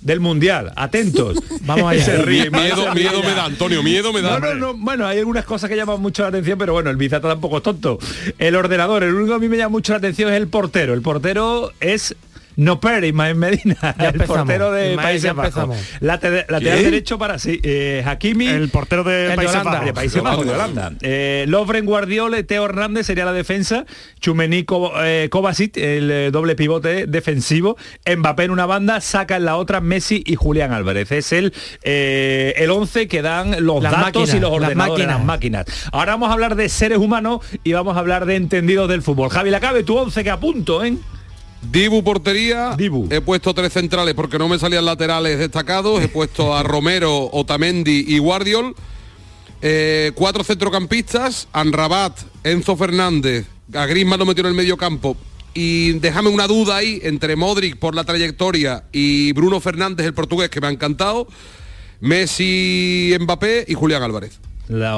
del mundial. Atentos. Vamos allá. Se ríe, Miedo, me da, Antonio, miedo me da. No, no, no, bueno, hay algunas cosas que llaman mucho la atención, pero bueno, el Big Data tampoco es tonto. El ordenador, el único que a mí me llama mucho la atención es el portero. El portero es No Perry, Ismael Medina, Ya el portero de Ismael, Países Bajos. Late- Lateral derecho para sí. Eh, Hakimi. El portero de El Países. Bajos. de Países Bajos, de Holanda. Eh, Lovren Guardiola, Teo Hernández sería la defensa, Chumení Ko- eh, Kovacic, el eh, doble pivote defensivo, Mbappé en una banda, saca en la otra Messi y Julián Álvarez. Es el eh, el 11 que dan los Las datos máquinas, y los las ordenadores, las máquinas. Ahora vamos a hablar de seres humanos y vamos a hablar de entendidos del fútbol. Javi Lacabe, tu 11 que apunto, ¿eh? Dibu portería. Dibu. He puesto tres centrales porque no me salían laterales destacados. He puesto a Romero, Otamendi y Guardiol. Eh, cuatro centrocampistas. Anrabat, Enzo Fernández. A Griezmann lo metió en el medio campo. Y déjame una duda ahí entre Modric por la trayectoria y Bruno Fernández, el portugués, que me ha encantado. Messi, Mbappé y Julián Álvarez. La,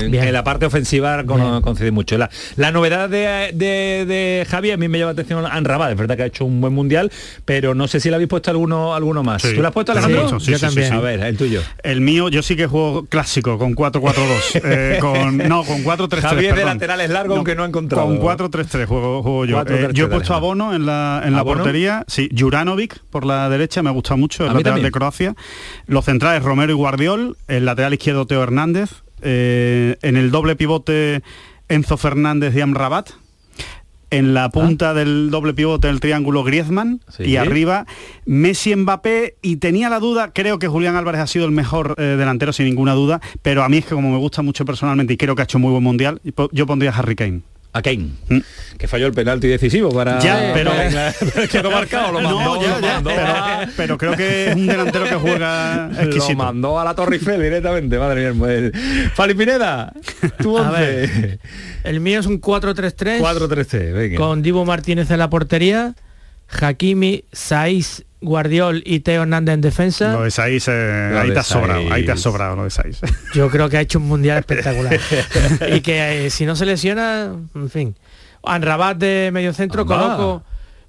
en, la parte ofensiva con- Bien. coincide mucho. La, la novedad de, de, de Javi, a mí me llama la atención Anrabat, es verdad que ha hecho un buen mundial, pero no sé si le habéis puesto alguno, alguno más. Sí. ¿Tú le has puesto Alejandro? sí, Yo sí, también. sí, A ver, el tuyo. El mío, yo sí que juego clásico con 4-4-2. eh, con, no, con 4-3-3. Javi es de laterales largos, aunque no ha encontrado. Con 4-3-3 juego, juego yo. 4-3-3, Eh, yo he puesto a. Bono en la, en la portería. Sí, Juranovic por la derecha, me gusta mucho, el A lateral también. de Croacia. Los centrales Romero y Guardiol. El lateral izquierdo Teo Hernández. Eh, en el doble pivote Enzo Fernández y Amrabat. En la punta del doble pivote del triángulo Griezmann Ah. Sí. y arriba Messi Mbappé y tenía la duda, creo que Julián Álvarez ha sido el mejor eh, delantero sin ninguna duda, pero a mí es que como me gusta mucho personalmente y creo que ha hecho muy buen mundial, yo pondría Harry Kane. A Kane, Mm. que falló el penalti decisivo para... Ya, pero- pero es que no ha marcado, lo mandó, No, ya, lo ya, mandó. pero, pero creo que es un delantero que juega Lo exquisito. mandó a la Torre Eiffel directamente, madre mía. el- Fali Pineda, tu A 11. ver. El mío es un 4-3-3 4-3-3, venga. con Dibu Martínez en la portería, Hakimi, Saiz, Guardiol y Teo Hernández en defensa. Lo de Saiz, eh, Lo ahí de te has sobrado, ahí te has sobrado lo de Saiz. Yo creo que ha hecho un mundial espectacular. y que eh, si no se lesiona, en fin. Anrabat de medio centro, Anda. coloco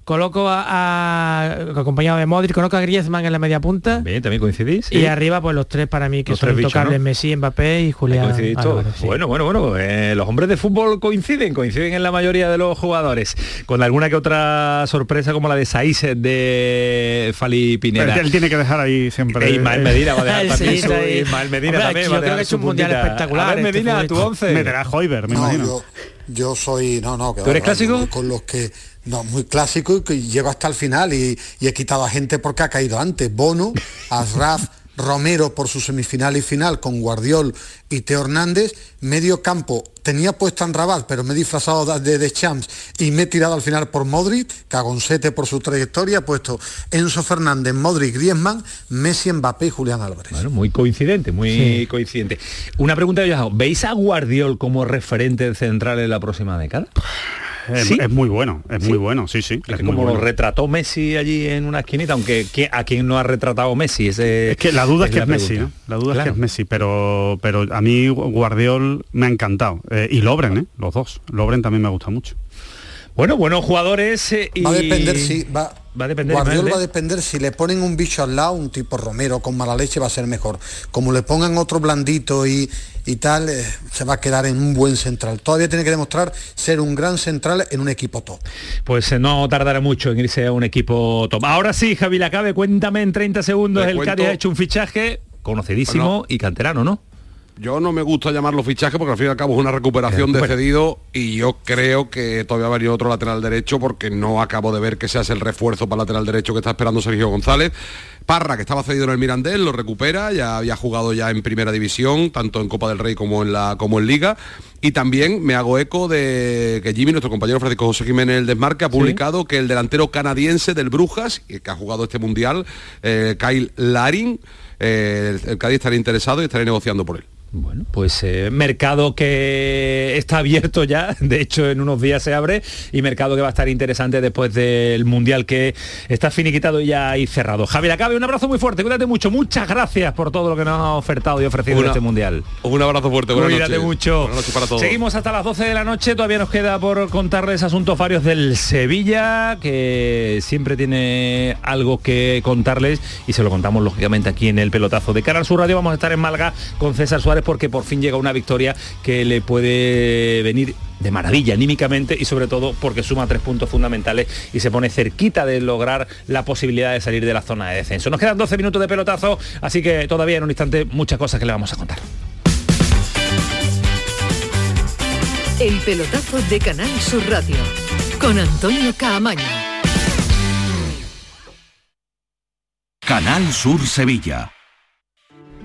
coloco a, a- acompañado de Modric, coloco a Griezmann en la media punta. Bien, también coincidís. Y arriba pues los tres para mí que Los son bichos, intocables, ¿no? Messi, Mbappé y Julián. coincidís todos. Sí. Bueno, bueno, bueno. eh, los hombres de fútbol coinciden, coinciden en la mayoría de los jugadores. Con alguna que otra sorpresa como la de Saiz de Fali Pineda. él, él tiene que dejar ahí siempre. E Ismael eh, Medina va a dejar también su-. Ismael Medina Hombre, también yo va a creo que es un mundial puntita. espectacular A ver, este tu futbolista. 11. Meterá a Hoiberg, me No, imagino. yo, yo soy, no, no, que ¿Tú eres clásico? Con los que, no, muy clásico y que llego hasta el final y, y he quitado a gente porque ha caído antes. Bono, Asraf, Romero por su semifinal y final con Guardiol y Teo Hernández, medio campo, tenía puesto en Rabat, pero me he disfrazado de, de Champs y me he tirado al final por Modric, Cagoncete por su trayectoria, he puesto Enzo Fernández, Modric, Griezmann, Messi, Mbappé y Julián Álvarez. Bueno, muy coincidente, muy Sí. coincidente. Una pregunta que yo hago. ¿Veis a Guardiol como referente central en la próxima década? Es, ¿Sí? es muy bueno, es muy bueno, sí, sí. Es Es, que muy como bueno. lo retrató Messi allí en una esquinita, aunque ¿qui- ¿a quién no ha retratado Messi? Ese- Es que la duda es, que es Messi. ¿no? La duda es que es Messi, pero pero a mí Guardiol me ha encantado. Eh, y Lobren, ¿eh? Los dos. Lobren también me gusta mucho. Bueno, buenos jugadores eh, y... Va a depender si va, Va a depender, Guardiol Ismael, va a depender si le ponen un bicho al lado, un tipo Romero con mala leche va a ser mejor. Como le pongan otro blandito y, y tal, eh, se va a quedar en un buen central. Todavía tiene que demostrar ser un gran central en un equipo top. Pues eh, no tardará mucho en irse a un equipo top. Ahora sí, Javi Lacabe, cuéntame en 30 segundos. Te el cuento- Cádiz ha hecho un fichaje conocidísimo Bueno. y canterano, ¿no? Yo no me gusta llamarlo fichaje porque al fin y al cabo es una recuperación de cedido y yo creo que todavía va a venir otro lateral derecho porque no acabo de ver que se hace el refuerzo para el lateral derecho que está esperando Sergio González. Parra, que estaba cedido en el Mirandés, lo recupera, ya había jugado ya en primera división, tanto en Copa del Rey como en la como en Liga. Y también me hago eco de que Jimmy, nuestro compañero Francisco José Jiménez el Desmarque, ha publicado que el delantero canadiense del Brujas, que ha jugado este mundial, eh, Kyle Larin, eh, el, el Cádiz estaría interesado y estaría negociando por él. Bueno, pues eh, mercado que está abierto ya, de hecho en unos días se abre y mercado que va a estar interesante después del Mundial que está finiquitado y ya ahí cerrado. Javier Acabe, un abrazo muy fuerte, cuídate mucho, muchas gracias por todo lo que nos ha ofertado y ofrecido en este Mundial. Un abrazo fuerte, buenas Cuídate mucho. Buenas noches para todos. Seguimos hasta las 12 de la noche, todavía nos queda por contarles asuntos varios del Sevilla, que siempre tiene algo que contarles y se lo contamos lógicamente aquí en el pelotazo de Canal Sur Radio. Vamos a estar en Malga con César Suárez porque por fin llega una victoria que le puede venir de maravilla anímicamente y sobre todo porque suma tres puntos fundamentales y se pone cerquita de lograr la posibilidad de salir de la zona de descenso. Nos quedan 12 minutos de pelotazo, así que todavía en un instante muchas cosas que le vamos a contar. El pelotazo de Canal Sur Radio con Antonio Caamaño. Canal Sur Sevilla.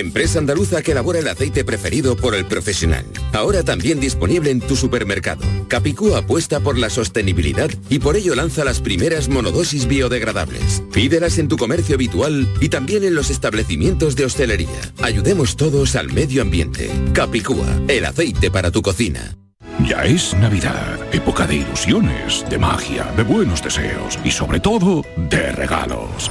empresa andaluza que elabora el aceite preferido por el profesional. Ahora también disponible en tu supermercado. Capicúa apuesta por la sostenibilidad y por ello lanza las primeras monodosis biodegradables. Pídelas en tu comercio habitual y también en los establecimientos de hostelería. Ayudemos todos al medio ambiente. Capicúa, el aceite para tu cocina. Ya es Navidad, época de ilusiones, de magia, de buenos deseos y sobre todo de regalos.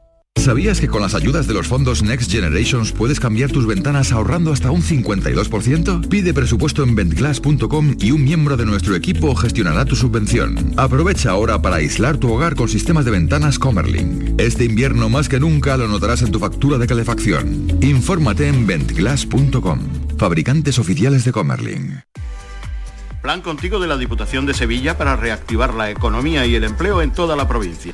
¿Sabías que con las ayudas de los fondos Next Generations puedes cambiar tus ventanas ahorrando hasta un 52%? Pide presupuesto en ventglass.com y un miembro de nuestro equipo gestionará tu subvención. Aprovecha ahora para aislar tu hogar con sistemas de ventanas Comerlin. Este invierno más que nunca lo notarás en tu factura de calefacción. Infórmate en ventglass.com. Fabricantes oficiales de Comerlin. Plan contigo de la Diputación de Sevilla para reactivar la economía y el empleo en toda la provincia.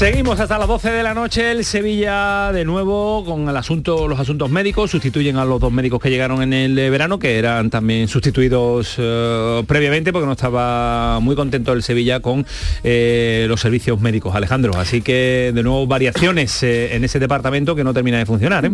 Seguimos hasta las 12 de la noche. El Sevilla de nuevo con el asunto, los asuntos médicos. Sustituyen a los dos médicos que llegaron en el verano, que eran también sustituidos eh, previamente porque no estaba muy contento el Sevilla con eh, los servicios médicos, Alejandro. Así que de nuevo variaciones eh, en ese departamento que no termina de funcionar.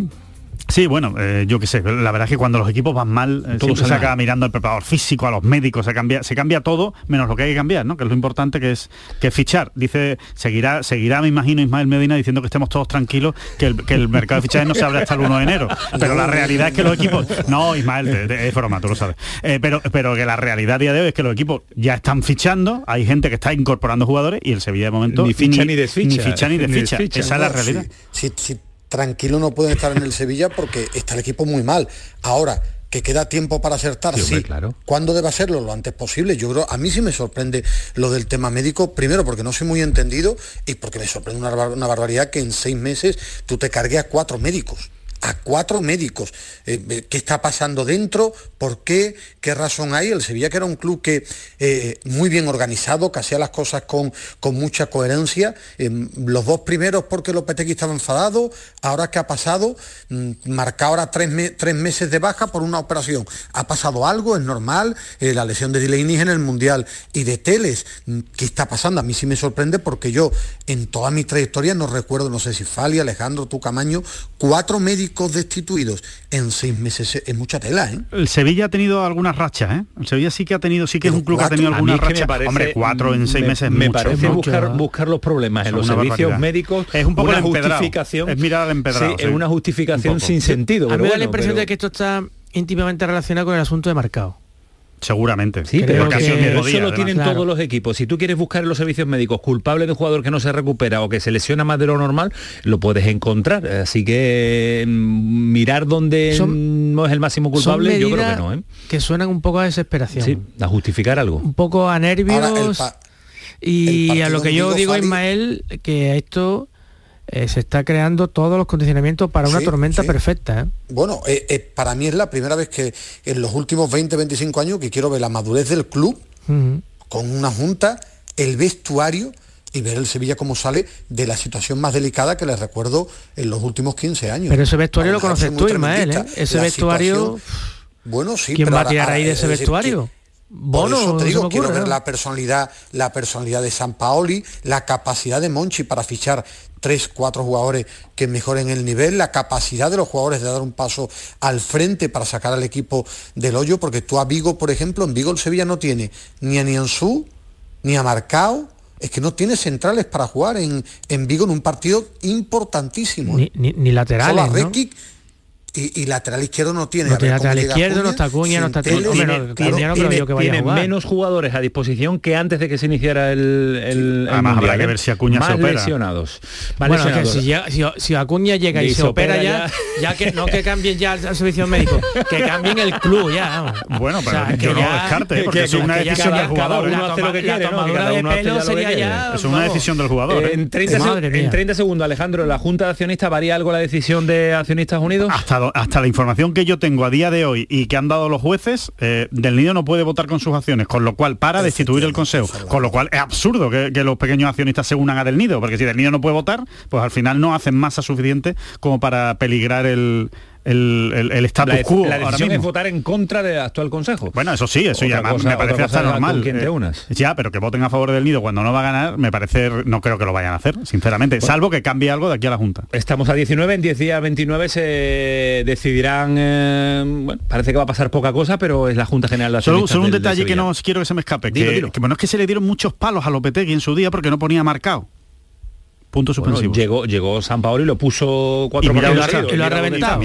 Sí, bueno, eh, yo qué sé, la verdad es que cuando los equipos van mal, eh, Todo se acaba mal. mirando al preparador físico, a los médicos, se cambia, se cambia todo, menos lo que hay que cambiar, ¿no? Que es lo importante que es que es fichar. Dice, seguirá, seguirá, me imagino, Ismael Medina diciendo que estemos todos tranquilos, que el, que el mercado de fichajes no se abre hasta el 1 de enero. Pero la realidad es que los equipos. No, Ismael, te- te- es broma, tú lo sabes. Eh, pero, pero que la realidad a día de hoy es que los equipos ya están fichando, hay gente que está incorporando jugadores y el Sevilla de momento. Ni ficha ni desficha. Ni ficha ni Ni desficha. Esa es la realidad. sí, sí, sí, tranquilo no pueden estar en el Sevilla porque está el equipo muy mal. Ahora, que queda tiempo para acertar, Sí, claro. ¿Cuándo debe hacerlo? Lo antes posible. Yo creo, a mí sí me sorprende lo del tema médico, primero porque no soy muy entendido y porque me sorprende una, una barbaridad que en seis meses tú te cargues a cuatro médicos. A cuatro médicos. Eh, eh, ¿Qué está pasando dentro? ¿Por qué? ¿Qué razón hay? El Sevilla, que era un club que eh, muy bien organizado, que hacía las cosas con, con mucha coherencia. Los dos primeros porque Lopetegui estaba enfadado. Ahora que ha pasado, mm, marca ahora tres, tres meses de baja por una operación. Ha pasado algo, es normal. La lesión de Delaney en el Mundial y de Teles. mm, ¿Qué está pasando? A mí sí me sorprende porque yo en toda mi trayectoria no recuerdo, no sé si Fali, Alejandro, tú Camaño, cuatro médicos destituidos en seis meses. Es mucha tela, ¿eh? El Sevilla ha tenido algunas rachas, ¿eh? El Sevilla sí que ha tenido, sí que es un club que ha tenido algunas es que me rachas. parece- Hombre, cuatro en seis me- meses es Me mucho. parece Mucho, buscar, ¿eh? buscar los problemas en los servicios barbaridad. médicos. Es un poco una justificación. Es mirar al empedrado, Sí, sí. es una justificación Un sin sentido. A mí me da bueno, la impresión pero- de que esto está íntimamente relacionado con el asunto de marcado. Seguramente. Sí, pero, que- ha sido el mismo Pero día, eso lo tienen Claro. todos los equipos. Si tú quieres buscar en los servicios médicos culpable de un jugador que no se recupera o que se lesiona más de lo normal, lo puedes encontrar. Así que mm, mirar dónde Son- no es el máximo culpable, yo creo que no. ¿eh? que suenan un poco a desesperación. Sí, a justificar algo. Un poco a nervios. Ahora, el pa- y el a lo que yo digo, Ismael, que esto eh, se está creando todos los condicionamientos para una Sí, tormenta sí. perfecta. ¿eh? Bueno, eh, para mí es la primera vez que en los últimos 20, 25 años que quiero ver la madurez del club con una junta, el vestuario y ver el Sevilla cómo sale de la situación más delicada que les recuerdo en los últimos 15 años. Pero ese vestuario lo conoces tú, Ismael. Ese La vestuario... Bueno, sí, ¿Quién pero va a tirar ahí de ese vestuario? que- Por Bono, eso te digo, quiero ver ¿no? la personalidad, la personalidad de San Paoli, la capacidad de Monchi para fichar tres, cuatro jugadores que mejoren el nivel, la capacidad de los jugadores de dar un paso al frente para sacar al equipo del hoyo, porque tú a Vigo, por ejemplo, en Vigo el Sevilla no tiene ni a Nianzú, ni a Marcao, es que no tiene centrales para jugar en, en Vigo en un partido importantísimo. Ni, ni- ni laterales, Solo a ¿no? Y, y lateral izquierdo no tiene. No lateral izquierdo, no está Acuña, no está que vaya a tiene jugar. menos jugadores a disposición que antes de que se iniciara el, el, el Además, habrá que ¿eh? ver si Acuña Más se opera. lesionados. Más Bueno, es que si, llega- si, si Acuña llega y, se, opera, ya, ya, que no que cambien ya al servicio médico, que cambien el club ya. vamos. Bueno, pero O sea, yo que no lo descarte, ¿eh? porque es una decisión del jugador. Es una vamos. decisión del jugador. Eh, ¿eh? en, 30 seg- Madre mía. en 30 segundos, Alejandro, ¿la Junta de Accionistas varía algo la decisión de Accionistas Unidos? Hasta, do- hasta la información que yo tengo a día de hoy y que han dado los jueces, eh, Del Nido no puede votar con sus acciones, con lo cual para destituir el Consejo. Con lo cual es absurdo que, que los pequeños accionistas se unan a Del Nido, porque si Del Nido no puede votar, pues al final no hacen masa suficiente como para peligrar el, el, el- el status la, quo la decisión es votar en contra del actual Consejo. Bueno, eso sí, eso Otra ya cosa- me parece hasta normal. Eh, unas. Ya, pero que voten a favor del nido cuando no va a ganar, me parece, no creo que lo vayan a hacer, sinceramente, salvo que cambie algo de aquí a la Junta. Estamos a 19, en 10 días 29 se decidirán, eh, bueno, parece que va a pasar poca cosa, pero es la Junta General de Solo, Accionistas solo un del- de detalle que no quiero que se me escape, Dilo, que, dilo. que bueno es que se le dieron muchos palos a Lopetegui en su día porque no ponía marcado. Punto Bueno, suspensivo. llegó, llegó San Paolo y lo puso cuatro Y partidos. Y y lo ha. Y reventado.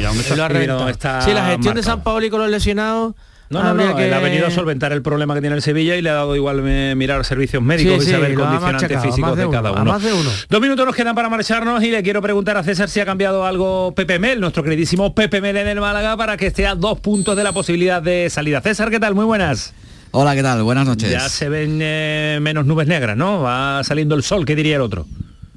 Sí, la gestión de. San Paoli con los lesionados. No, no, no, que- él ha venido a solventar el problema que tiene el Sevilla y le ha dado igual eh, mirar servicios médicos Sí, y saber condicionantes machacado, físicos más de, cada uno. más de uno. Dos minutos nos quedan para marcharnos y le quiero preguntar a César si ha cambiado algo Pepe Mel, nuestro queridísimo Pepe Mel en el Málaga, para que esté a dos puntos de la posibilidad de salida. César, ¿qué tal? Muy buenas. Hola, ¿qué tal? Buenas noches. Ya se ven eh, menos nubes negras, ¿no? Va saliendo el sol, ¿qué diría el otro?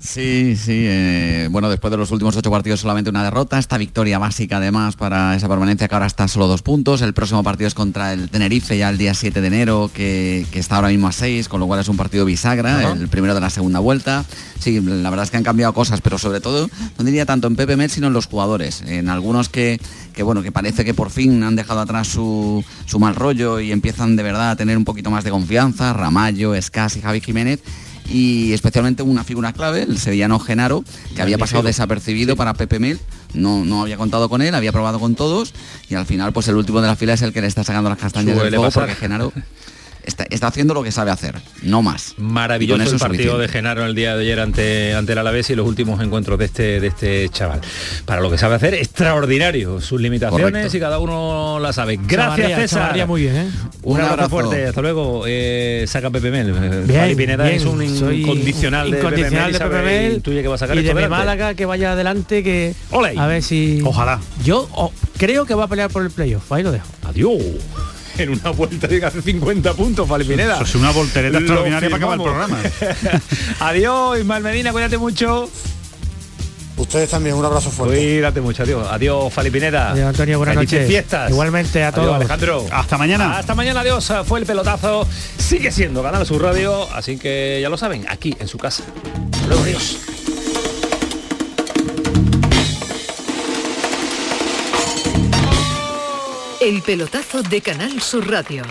Sí, sí. eh, bueno, después de los últimos ocho partidos solamente una derrota. Esta victoria básica además para esa permanencia que ahora está solo dos puntos. El próximo partido es contra el Tenerife ya el día 7 de enero, que, que está ahora mismo a seis, con lo cual es un partido bisagra, el primero de la segunda vuelta. Sí, la verdad es que han cambiado cosas, pero sobre todo, no diría tanto en Pepe Mel, sino en los jugadores. En algunos que, que bueno, que parece que por fin han dejado atrás su, su mal rollo y empiezan de verdad a tener un poquito más de confianza. Ramallo, Escas y Javi Jiménez y especialmente una figura clave, el sevillano Genaro, que había pasado desapercibido para Pepe Mel, no, no había contado con él, había probado con todos y al final pues el último de la fila es el que le está sacando las castañas del fuego pasar. porque Genaro está, está haciendo lo que sabe hacer, no más. Maravilloso el es partido suficiente. de Genaro el día de ayer ante, ante el Alavés y los últimos encuentros de este, de este chaval. Para lo que sabe hacer, extraordinario. Sus limitaciones Correcto. y cada uno la sabe. Gracias, Chavarría, César. chavarría muy bien, ¿eh? Un, Un abrazo, abrazo. fuerte. Hasta luego. Eh, saca Pepe Mel. Bien, Fali Pineda bien. es un Soy incondicional de incondicional de Pepe Mel intuye que va a sacar y de mi. Málaga que vaya adelante que Ole. a ver si Ojalá. yo oh, creo que va a pelear por el playoff ahí lo dejo Adiós. En una vuelta de que hace 50 puntos, Fali Pineda. Eso es una voltereta extraordinaria para acabar el programa. Adiós, Ismael Medina, cuídate mucho. Ustedes también, un abrazo fuerte. Cuídate mucho, adiós. Adiós, Fali Pineda. Adiós, Antonio, buenas Felices noches. fiestas. Igualmente a Adiós, todos. Alejandro. Hasta mañana. Hasta mañana, adiós. Fue el pelotazo. Sigue siendo Canal Sur Radio, así que ya lo saben, aquí en su casa. Hasta Luego, adiós. El pelotazo de Canal Sur Radio